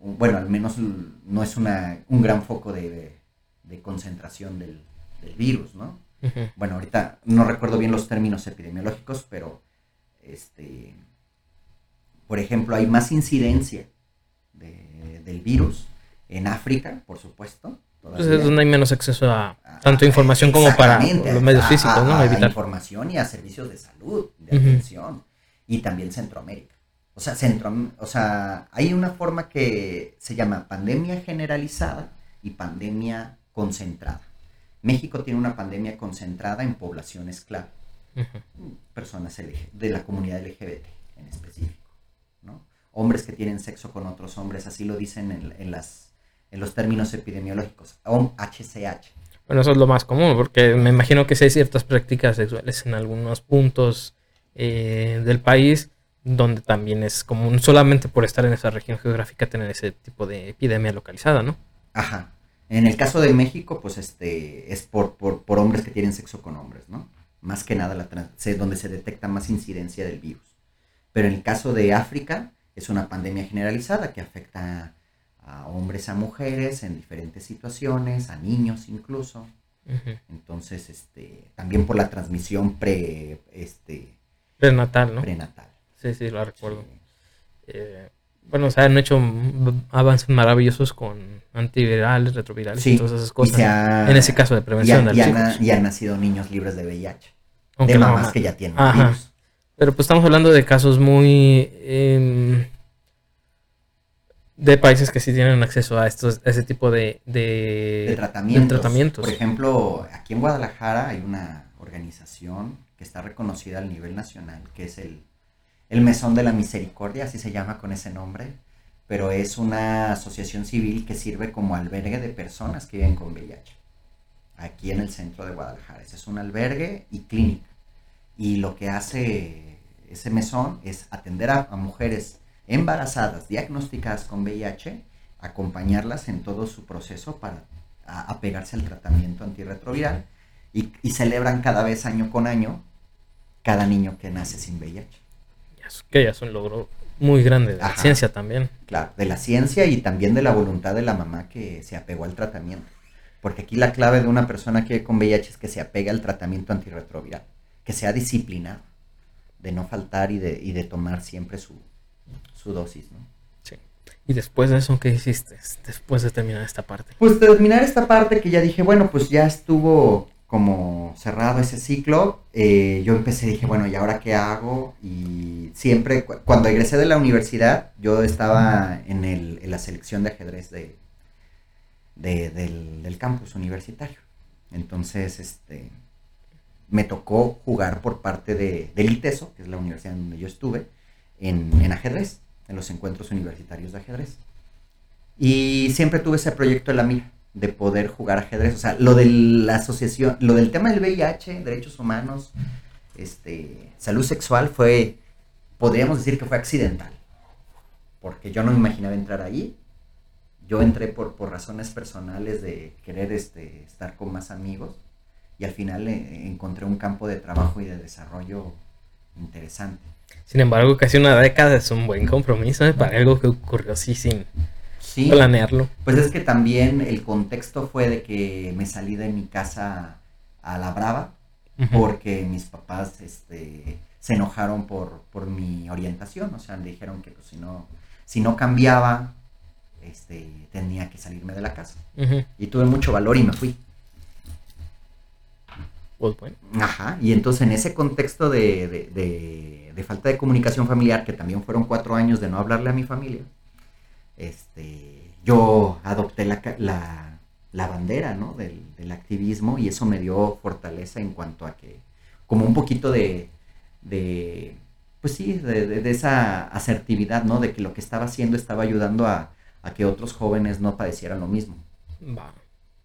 un- bueno, al menos no es una, un gran foco de, de concentración del, del virus, ¿no? Bueno, ahorita no recuerdo bien los términos epidemiológicos, pero este, por ejemplo, hay más incidencia de- del virus en África, por supuesto. Pues todavía. es donde hay menos acceso a Ah, tanto información como para los medios a- físicos, ¿no? Evitar. información y a servicios de salud, de atención. Y también Centroamérica. O sea, Centro, o sea, hay una forma que se llama pandemia generalizada y pandemia concentrada. México tiene una pandemia concentrada en poblaciones clave, personas de la comunidad LGBT en específico. Hombres que tienen sexo con otros hombres, así lo dicen en, en las, en los términos epidemiológicos, HCH. Bueno, eso es lo más común, porque me imagino que sí hay ciertas prácticas sexuales en algunos puntos eh, del país donde también es común, solamente por estar en esa región geográfica, tener ese tipo de epidemia localizada, ¿no? Ajá. En el caso de México, pues este es por, por, por hombres que tienen sexo con hombres, ¿no? Más que nada la trans- donde se detecta más incidencia del virus. Pero en el caso de África, es una pandemia generalizada que afecta a hombres, a mujeres en diferentes situaciones, a niños incluso. Entonces, este, también por la transmisión pre, este, Prenatal, ¿no? prenatal. Sí, sí, lo recuerdo. Sí. Eh, bueno, o sea, han hecho avances maravillosos con antivirales, retrovirales Sí, y todas esas y cosas. ha- en ese caso de y, prevención han- de y han, y han nacido niños libres de VIH. Aunque de mamás mamá- que ya tienen Ajá. virus. Pero pues estamos hablando de casos muy... em, de países que sí tienen acceso a estos a ese tipo de, de, de tratamientos. de tratamientos. Por ejemplo, aquí en Guadalajara hay una organización que está reconocida a nivel nacional, que es el, el Mesón de la Misericordia, así se llama con ese nombre, pero es una asociación civil que sirve como albergue de personas que viven con VIH, aquí en el centro de Guadalajara. Ese es un albergue y clínica. Y lo que hace ese mesón es atender a, a mujeres embarazadas diagnosticadas con VIH, acompañarlas en todo su proceso para apegarse al tratamiento antirretroviral y, y celebran cada vez año con año cada niño que nace sin VIH. Que ya es un logro muy grande de la Ajá. ciencia también. Claro, de la ciencia y también de la voluntad de la mamá que se apegó al tratamiento. Porque aquí la clave de una persona que con VIH es que se apegue al tratamiento antirretroviral, que sea disciplinado, de no faltar y de, y de tomar siempre su, su dosis, ¿no? Sí. Y después de eso, ¿qué hiciste? Después de terminar esta parte. Pues terminar esta parte que ya dije, bueno, pues ya estuvo como cerrado ese ciclo, eh, yo empecé, dije, bueno, ¿y ahora qué hago? Y siempre, cu- cuando egresé de la universidad, yo estaba en, el, en la selección de ajedrez de, de- del, del campus universitario. Entonces, este, me tocó jugar por parte de, del ITESO, que es la universidad donde yo estuve, en, en ajedrez, en los encuentros universitarios de ajedrez. Y siempre tuve ese proyecto en la mira de poder jugar ajedrez. O sea, lo de la asociación, lo del tema del VIH, derechos humanos, este, salud sexual fue podríamos decir que fue accidental, porque yo no me imaginaba entrar ahí. Yo entré por, por razones personales de querer este, estar con más amigos y al final eh, encontré un campo de trabajo y de desarrollo interesante. Sin embargo, casi una década es un buen compromiso ¿eh? para algo que ocurrió así sin planearlo. Pues es que también el contexto fue de que me salí de mi casa a la brava porque mis papás este, se enojaron por, por mi orientación, o sea, me dijeron que pues, si, no, si no cambiaba, este, tenía que salirme de la casa. Y tuve mucho valor y me fui. Pues bueno. Ajá, y entonces en ese contexto de, de, falta de comunicación familiar, que también fueron cuatro años de no hablarle a mi familia, este, yo adopté la, la, la bandera ¿no? del, del, activismo y eso me dio fortaleza en cuanto a que, como un poquito de, de pues sí, de, esa asertividad, ¿no? De que lo que estaba haciendo estaba ayudando a, a que otros jóvenes no padecieran lo mismo. Va.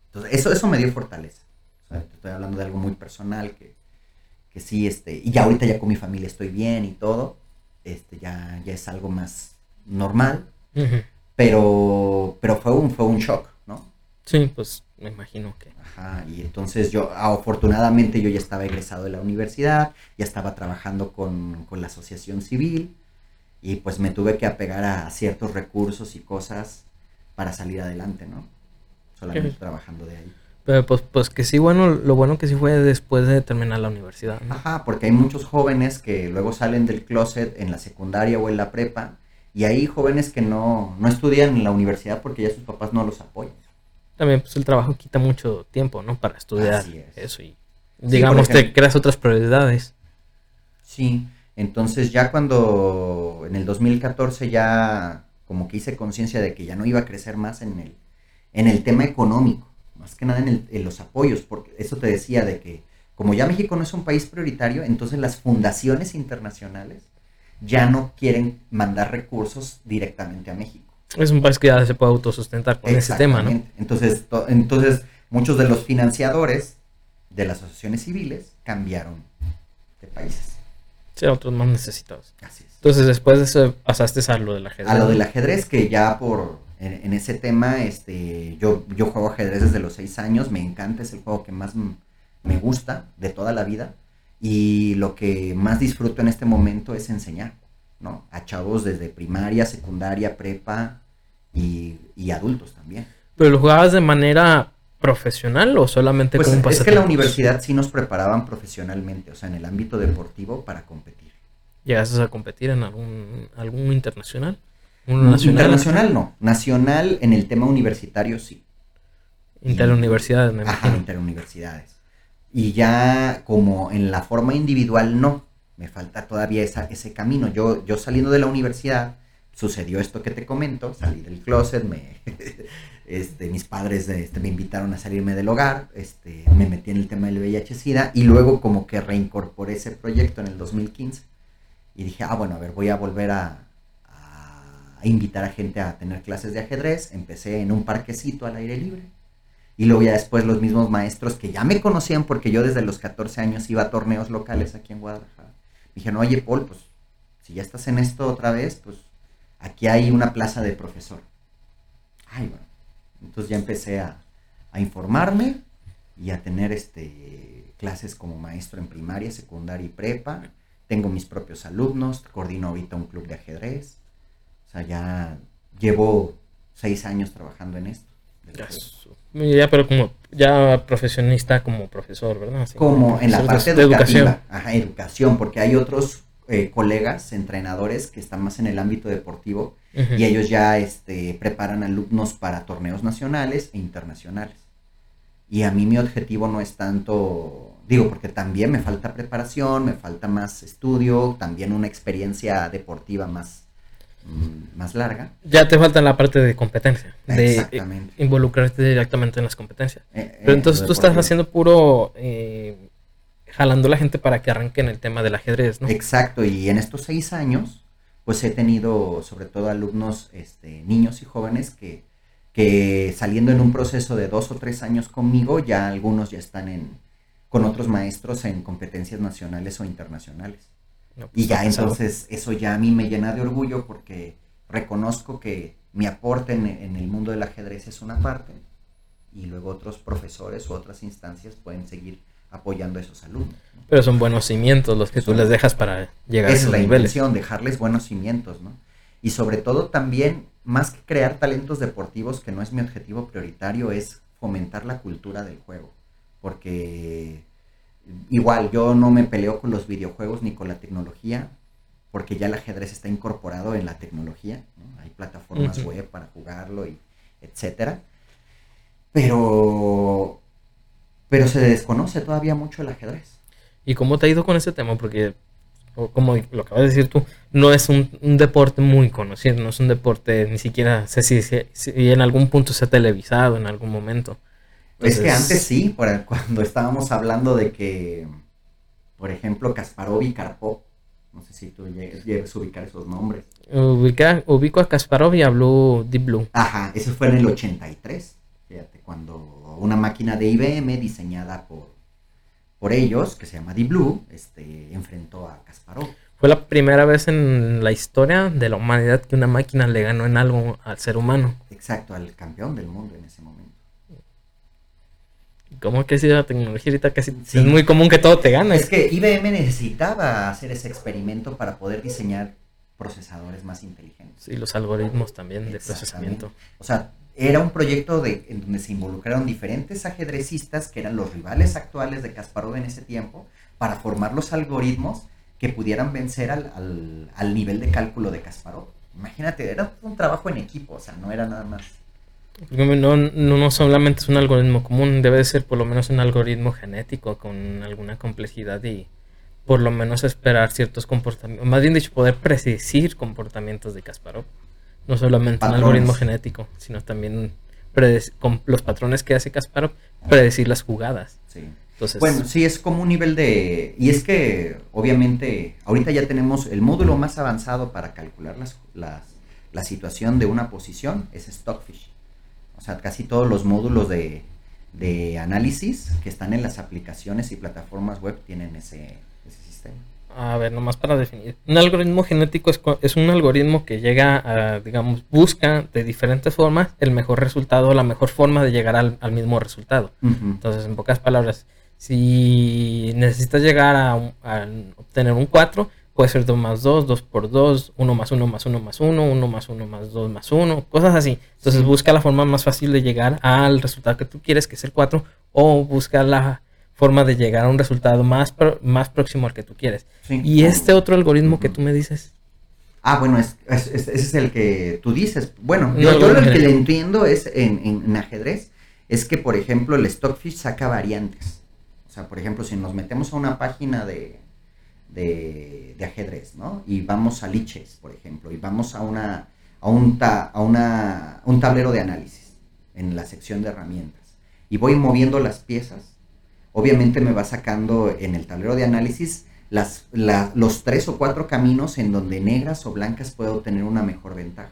Entonces, eso, eso me dio fortaleza. Estoy hablando de algo muy personal que, que sí, este, y ya ahorita ya con mi familia estoy bien y todo, este, ya, ya es algo más normal, pero, pero fue un, fue un shock, ¿no? Sí, pues me imagino que. Ajá, y entonces yo, afortunadamente yo ya estaba egresado de la universidad, ya estaba trabajando con, la asociación civil y pues me tuve que apegar a, ciertos recursos y cosas para salir adelante, ¿no? Solamente trabajando de ahí. Pero pues, pues que sí, bueno, lo bueno que sí fue después de terminar la universidad. Ajá, porque hay muchos jóvenes que luego salen del closet en la secundaria o en la prepa y hay jóvenes que no, no estudian en la universidad porque ya sus papás no los apoyan también pues el trabajo quita mucho tiempo, ¿no? Para estudiar eso y digamos te creas otras prioridades. Sí, entonces ya cuando en el 2014 ya como que hice conciencia de que ya no iba a crecer más en el, en el tema económico, más que nada en, en los apoyos, porque eso te decía de que como ya México no es un país prioritario, entonces las fundaciones internacionales ya no quieren mandar recursos directamente a México es un país que ya se puede autosustentar con ese tema, ¿no? Entonces, entonces, muchos de los financiadores de las asociaciones civiles cambiaron de países. Sí, otros más necesitados. Así es. Entonces, después de eso pasaste a lo del ajedrez. A lo del ajedrez, que ya por en, ese tema, este, yo, yo juego ajedrez desde los seis años, me encanta, es el juego que más me gusta de toda la vida. Y lo que más disfruto en este momento es enseñar. ¿no? A chavos desde primaria, secundaria, prepa y, adultos también. ¿Pero lo jugabas de manera profesional o solamente pues como Es que la universidad sí nos preparaban profesionalmente, o sea, en el ámbito deportivo para competir. ¿Llegaste a competir en algún, algún internacional? Nacional? Internacional no, nacional en el tema universitario sí. Interuniversidades, me Ajá, interuniversidades. Y ya como en la forma individual no, me falta todavía esa, ese camino. Yo, yo saliendo de la universidad, sucedió esto que te comento, salí del closet, me, (laughs) este, mis padres este, me invitaron a salirme del hogar, este, me metí en el tema del VIH-Sida y luego como que reincorporé ese proyecto en el 2015 y dije, ah, bueno, a ver, voy a volver a, a invitar a gente a tener clases de ajedrez, empecé en un parquecito al aire libre. Y luego ya después los mismos maestros que ya me conocían porque yo desde los 14 años iba a torneos locales aquí en Guadalajara Dije, no, oye, Paul, pues si ya estás en esto otra vez, pues aquí hay una plaza de profesor. Ay, bueno. Entonces ya empecé a, informarme y a tener este, clases como maestro en primaria, secundaria y prepa. Tengo mis propios alumnos, coordino ahorita un club de ajedrez. O sea, ya llevo seis años trabajando en esto. Ya, pero como ya profesionista como profesor, ¿verdad? como en la parte de educación. Ajá, educación, porque hay otros eh, colegas, entrenadores que están más en el ámbito deportivo y ellos ya este, preparan alumnos para torneos nacionales e internacionales. Y a mí mi objetivo no es tanto, digo, porque también me falta preparación, me falta más estudio, también una experiencia deportiva más, más larga. Ya te falta la parte de competencia, de involucrarte directamente en las competencias. Eh, eh, Pero entonces tú estás haciendo puro eh, jalando a la gente para que arranquen el tema del ajedrez, ¿no? Exacto, y en estos seis años, pues he tenido sobre todo alumnos, este, niños y jóvenes que, que saliendo en un proceso de dos o tres años conmigo, ya algunos ya están en, con otros maestros en competencias nacionales o internacionales. No, pues, Y ya entonces eso ya a mí me llena de orgullo porque reconozco que mi aporte en, en el mundo del ajedrez es una parte y luego otros profesores u otras instancias pueden seguir apoyando a esos alumnos. ¿no? Pero son buenos cimientos los que tú les dejas para llegar a Esa es esos la niveles. intención, dejarles buenos cimientos, ¿no? Y sobre todo también, más que crear talentos deportivos, que no es mi objetivo prioritario, es fomentar la cultura del juego. Porque igual yo no me peleo con los videojuegos ni con la tecnología, porque ya el ajedrez está incorporado en la tecnología, ¿no? Hay plataformas web para jugarlo y etcétera. Pero pero se desconoce todavía mucho el ajedrez. ¿Y cómo te ha ido con ese tema? Porque, como lo acabas de decir tú, no es un, un deporte muy conocido, no es un deporte, ni siquiera sé si, si- si en algún punto se ha televisado en algún momento. Es que antes sí, por- cuando estábamos hablando de que, por ejemplo, Kasparov y Karpov, no sé si tú llegues a ubicar esos nombres. Ubica- ubico a Kasparov y habló Deep Blue. Ajá, eso fue en el 83, fíjate, cuando una máquina de IBM diseñada por, por ellos, que se llama Deep Blue, este, enfrentó a Kasparov. Fue la primera vez en la historia de la humanidad que una máquina le ganó en algo al ser humano. Exacto, al campeón del mundo en ese momento. ¿Cómo que sido la tecnología ahorita? Casi Sí. es muy común que todo te gane. Es que IBM necesitaba hacer ese experimento para poder diseñar procesadores más inteligentes. Y los algoritmos también de procesamiento. O sea, era un proyecto de, en donde se involucraron diferentes ajedrecistas que eran los rivales actuales de Kasparov en ese tiempo para formar los algoritmos que pudieran vencer al, al- al nivel de cálculo de Kasparov. Imagínate, era un trabajo en equipo, o sea, no era nada más. No, no, no solamente es un algoritmo común, debe de ser por lo menos un algoritmo genético con alguna complejidad y por lo menos esperar ciertos comportamientos, más bien dicho, poder predecir comportamientos de Kasparov. No solamente Patrones. un algoritmo genético, sino también con los patrones que hace Kasparov, predecir las jugadas. Sí. Entonces, Bueno, sí, es como un nivel de... Y es que, obviamente, ahorita ya tenemos el módulo más avanzado para calcular las, las- la situación de una posición, es Stockfish. O sea, casi todos los módulos de, de análisis que están en las aplicaciones y plataformas web tienen ese, ese sistema. A ver, nomás para definir. Un algoritmo genético es, es un algoritmo que llega a, digamos, busca de diferentes formas el mejor resultado, la mejor forma de llegar al, al mismo resultado. Entonces, en pocas palabras, si necesitas llegar a, a obtener un 4, puede ser 2 más 2, 2 por 2, 1 más 1 más 1 más 1, 1 más 1 más 2 más 1, cosas así. Entonces, busca la forma más fácil de llegar al resultado que tú quieres, que es el 4, o busca la forma de llegar a un resultado más, pro- más próximo al que tú quieres. Sí. Y este otro algoritmo que Ujú. tú me dices, Ah, bueno, es, es- es- ese es el que tú dices. Bueno, No, yo, yo no, lo no, que le entiendo es en, en- en ajedrez, es que, por ejemplo, el Stockfish saca variantes. O sea, por ejemplo, si nos metemos a una página de, de, de ajedrez, ¿no? Y vamos a Liches, por ejemplo, y vamos a, una, a, un, ta- a una, un tablero de análisis en la sección de herramientas. Y voy moviendo las piezas. Obviamente me va sacando en el tablero de análisis las, la- los tres o cuatro caminos en donde negras o blancas puedo obtener una mejor ventaja.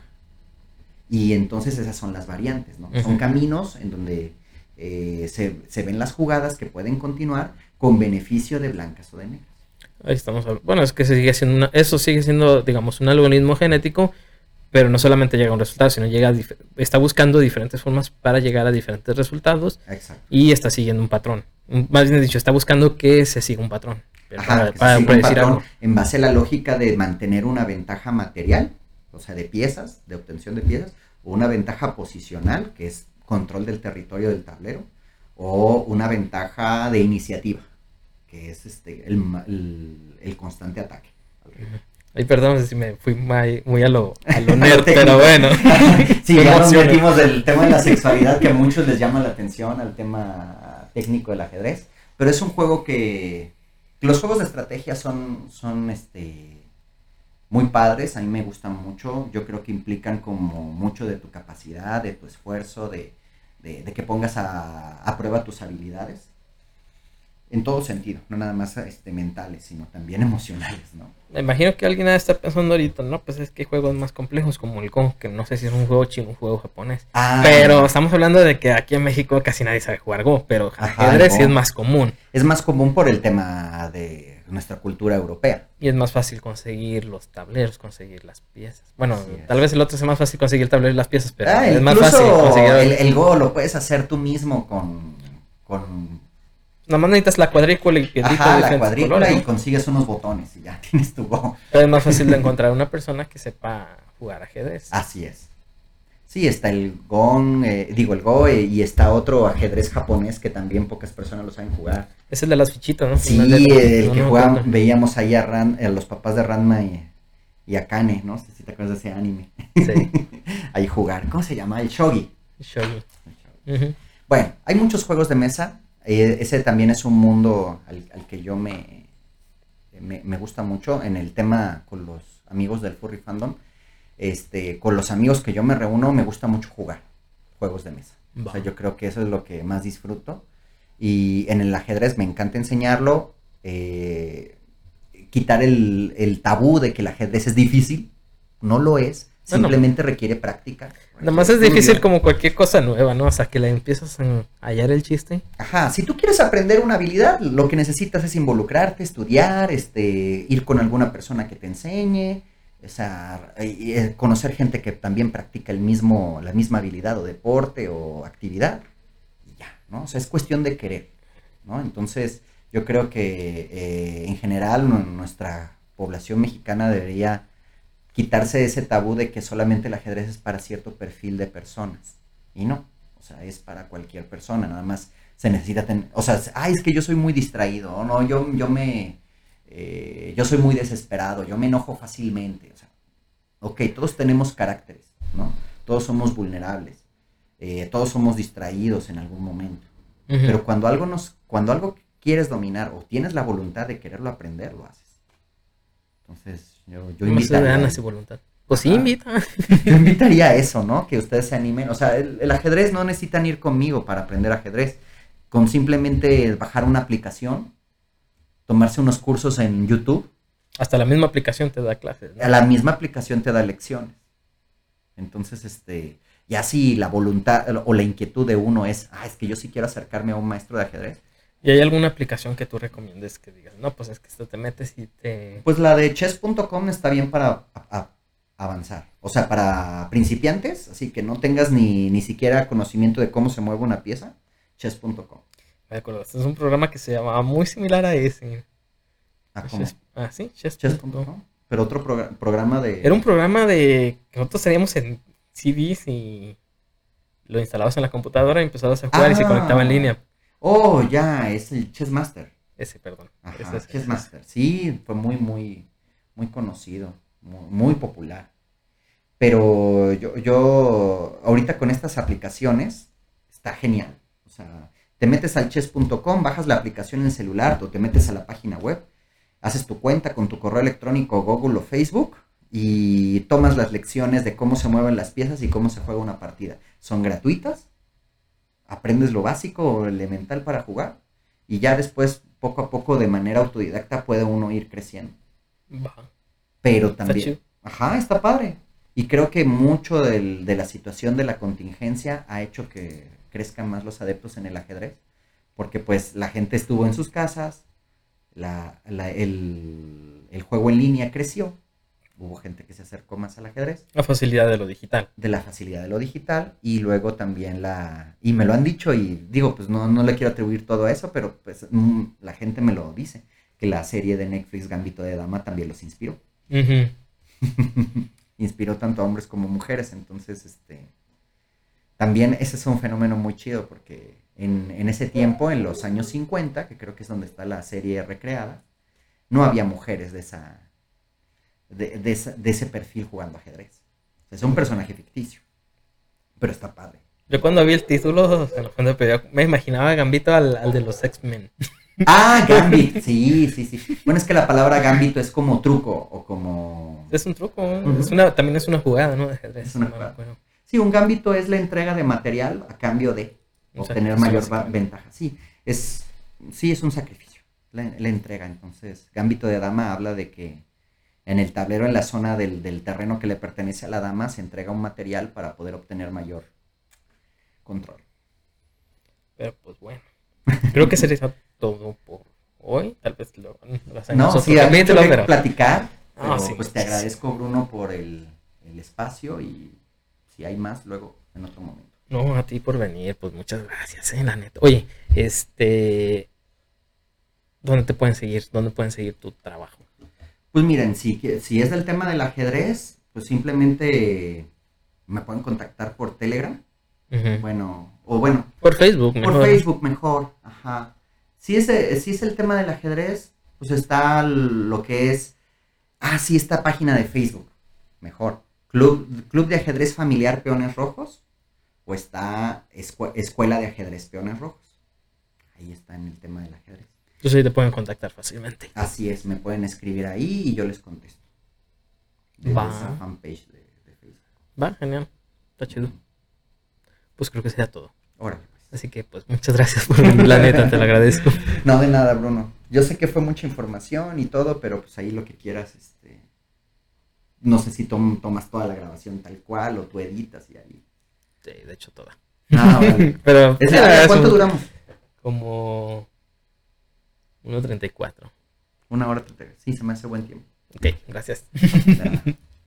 Y entonces esas son las variantes, ¿no? Son caminos en donde eh, se, se ven las jugadas que pueden continuar con beneficio de blancas o de negras. Ahí estamos hablando. Bueno, es que se sigue siendo una- eso sigue siendo, digamos, un algoritmo genético, pero no solamente llega a un resultado, sino llega a está buscando diferentes formas para llegar a diferentes resultados Exacto. y está siguiendo un patrón. Más bien dicho, está buscando que se siga un patrón. Ajá, para, siga un patrón algo. en base a la lógica de mantener una ventaja material, o sea, de piezas, de obtención de piezas, o una ventaja posicional, que es control del territorio del tablero, o una ventaja de iniciativa, que es este el, el- el constante ataque. Ay, perdón si me fui muy, muy a lo, a lo (laughs) nerd, pero bueno. (laughs) sí, ya nos metimos del tema de la sexualidad que a muchos les llama la atención al tema técnico del ajedrez, pero es un juego que, que los juegos de estrategia son, son este, muy padres, a mí me gustan mucho, yo creo que implican como mucho de tu capacidad, de tu esfuerzo, de, de- de que pongas a, a prueba tus habilidades. En todo sentido, no nada más este, mentales, sino también (laughs) emocionales, ¿no? Me imagino que alguien estar pensando ahorita, no, pues es que juegos más complejos como el Go, que no sé si es un juego chino o un juego japonés. Ah, Pero estamos hablando de que aquí en México casi nadie sabe jugar Go, pero ajedrez sí es más común. Es más común por el tema de nuestra cultura europea. Y es más fácil conseguir los tableros, conseguir las piezas. Bueno, tal vez el otro es más fácil conseguir el tablero y las piezas, pero Ah, es más fácil conseguir. el, el Go lo puedes hacer tú mismo con, con Nada más necesitas la cuadrícula y ajá, de la cuadrícula y consigues unos botones y ya tienes tu Go. Pero es más fácil de (laughs) encontrar una persona que sepa jugar ajedrez. Así es. Sí, está el Gong, eh, digo el Go eh, y está otro ajedrez japonés que también pocas personas lo saben jugar. Es el de las fichitas, ¿no? Sí, el no, que jugaban- veíamos ahí a, Ran- a los papás de Ranma y, y a Kane, ¿no? si te acuerdas de ese anime. Sí, (laughs) ahí jugar. ¿Cómo se llama? El Shogi. shogi. Ujú. Bueno, hay muchos juegos de mesa. Eh, ese también es un mundo al, al que yo me, me, me gusta mucho en el tema con los amigos del Furry Fandom. Este, con los amigos que yo me reúno, me gusta mucho jugar juegos de mesa. O sea, yo creo que eso es lo que más disfruto. Y en el ajedrez me encanta enseñarlo. eh, quitar el, el tabú de que el ajedrez es difícil. No lo es. Bueno. Simplemente requiere práctica. Nada más es difícil como cualquier cosa nueva, ¿no? O sea, que le empiezas a hallar el chiste. Ajá, si tú quieres aprender una habilidad, lo que necesitas es involucrarte, estudiar, este, ir con alguna persona que te enseñe, o sea, y, conocer gente que también practica el mismo, la misma habilidad o deporte o actividad, y ya, ¿no? O sea, es cuestión de querer, ¿no? Entonces, yo creo que eh, en general nu- nuestra población mexicana debería quitarse ese tabú de que solamente el ajedrez es para cierto perfil de personas, y no. O sea, es para cualquier persona, nada más se necesita tener, o sea, ay, es que yo soy muy distraído, o no, yo, yo me, eh, yo soy muy desesperado, yo me enojo fácilmente, o sea, ok, todos tenemos caracteres, ¿no? Todos somos vulnerables, eh, todos somos distraídos en algún momento, pero cuando algo nos, cuando algo quieres dominar o tienes la voluntad de quererlo aprender, lo haces. Entonces, yo, yo invitaría- dan así voluntad. Pues sí, invita. yo invitaría a eso, ¿no? Que ustedes se animen. O sea, el, el ajedrez no necesitan ir conmigo para aprender ajedrez. Con simplemente bajar una aplicación, tomarse unos cursos en YouTube, Hasta la misma aplicación te da clases. ¿no? a la misma aplicación te da lecciones. Entonces, este, ya si la voluntad o la inquietud de uno es, ah, es que yo sí quiero acercarme a un maestro de ajedrez, ¿Y hay alguna aplicación que tú recomiendes que digas, no, pues es que esto te metes y te... pues la de chess.com está bien para a- a- avanzar. O sea, para principiantes, así que no tengas ni, ni siquiera conocimiento de cómo se mueve una pieza, chess.com. Me acuerdo, este es un programa que se llamaba muy similar a ese. Ah, ¿cómo? Chess- Ah, sí, chess.com. Pero otro progra- programa de... Era un programa de que nosotros teníamos en CDs y lo instalabas en la computadora y empezabas a jugar y se Ah. conectaba en línea. Oh, ya, es el Chess Master. Ese, perdón. Ajá, Ese es- Chess Master. Sí, fue muy, muy, muy conocido, muy, muy popular. Pero yo, yo, ahorita con estas aplicaciones, está genial. O sea, te metes al chess.com, bajas la aplicación en celular o te metes a la página web, haces tu cuenta con tu correo electrónico Google o Facebook y tomas las lecciones de cómo se mueven las piezas y cómo se juega una partida. Son gratuitas, aprendes lo básico o elemental para jugar y ya después, poco a poco, de manera autodidacta, puede uno ir creciendo. Pero Está también... chido. Ajá, está padre. Y creo que mucho del- de la situación de la contingencia ha hecho que crezcan más los adeptos en el ajedrez. Porque pues la gente estuvo en sus casas, la- la- el, el juego en línea creció, hubo gente que se acercó más al ajedrez, La facilidad de lo digital. de la facilidad de lo digital y luego también la... Y me lo han dicho y digo, pues no, no le quiero atribuir todo a eso, pero pues mm, la gente me lo dice, que la serie de Netflix Gambito de Dama también los inspiró. (laughs) Inspiró tanto a hombres como mujeres. Entonces, este, también ese es un fenómeno muy chido porque en, en ese tiempo, en los años 50, que creo que es donde está la serie recreada, no había mujeres de esa, de, de esa- de ese perfil jugando ajedrez. O sea, es un personaje ficticio, pero está padre. Yo cuando vi el título, me imaginaba a Gambito al, al de los X-Men. Ah, (laughs) Gambit, sí, sí, sí. Bueno, es que la palabra Gambito es como truco o como... Es un truco, ¿eh? Es una, también es una jugada, ¿no? De ajedrez. Es una jugada. bueno. Sí, un gambito es la entrega de material a cambio de obtener mayor ventaja. Sí, es, sí, es un sacrificio, la, la entrega. Entonces, gambito de dama habla de que en el tablero, en la zona del, del terreno que le pertenece a la dama, se entrega un material para poder obtener mayor control. Pero pues bueno. Creo que sería todo por hoy, tal vez lo, lo hacemos no, sí, capítulo, pero... platicar. Ah, pues te agradezco, Bruno, por el, el espacio y si hay más, luego en otro momento. No, a ti por venir, pues muchas gracias, eh, la neta. Oye, este, ¿dónde te pueden seguir? ¿Dónde pueden seguir tu trabajo? Pues miren, si, si es del tema del ajedrez, pues simplemente me pueden contactar por Telegram. Bueno, o bueno. Por Facebook, mejor. Por Facebook mejor, ajá. Si es, si es el tema del ajedrez, pues está lo que es, ah, sí, esta página de Facebook, mejor. Club, Club de Ajedrez Familiar Peones Rojos o está Escuela de Ajedrez Peones Rojos. Ahí está en el tema del ajedrez. Entonces ahí te pueden contactar fácilmente. Así es, me pueden escribir ahí y yo les contesto. Va. esa fanpage de, Facebook. Va, genial. Está chido. Pues creo que sería todo. Ahora. Pues. Así que pues muchas gracias por la neta, te lo agradezco. (laughs) No, de nada, Bruno. Yo sé que fue mucha información y todo, pero pues ahí lo que quieras, este... No sé si tomas toda la grabación tal cual o tú editas y ahí Sí, de hecho toda. Ah, (laughs) Pero, ¿Cuánto duramos? Como 1.34. Una hora. Sí, se me hace buen tiempo. Ok, gracias.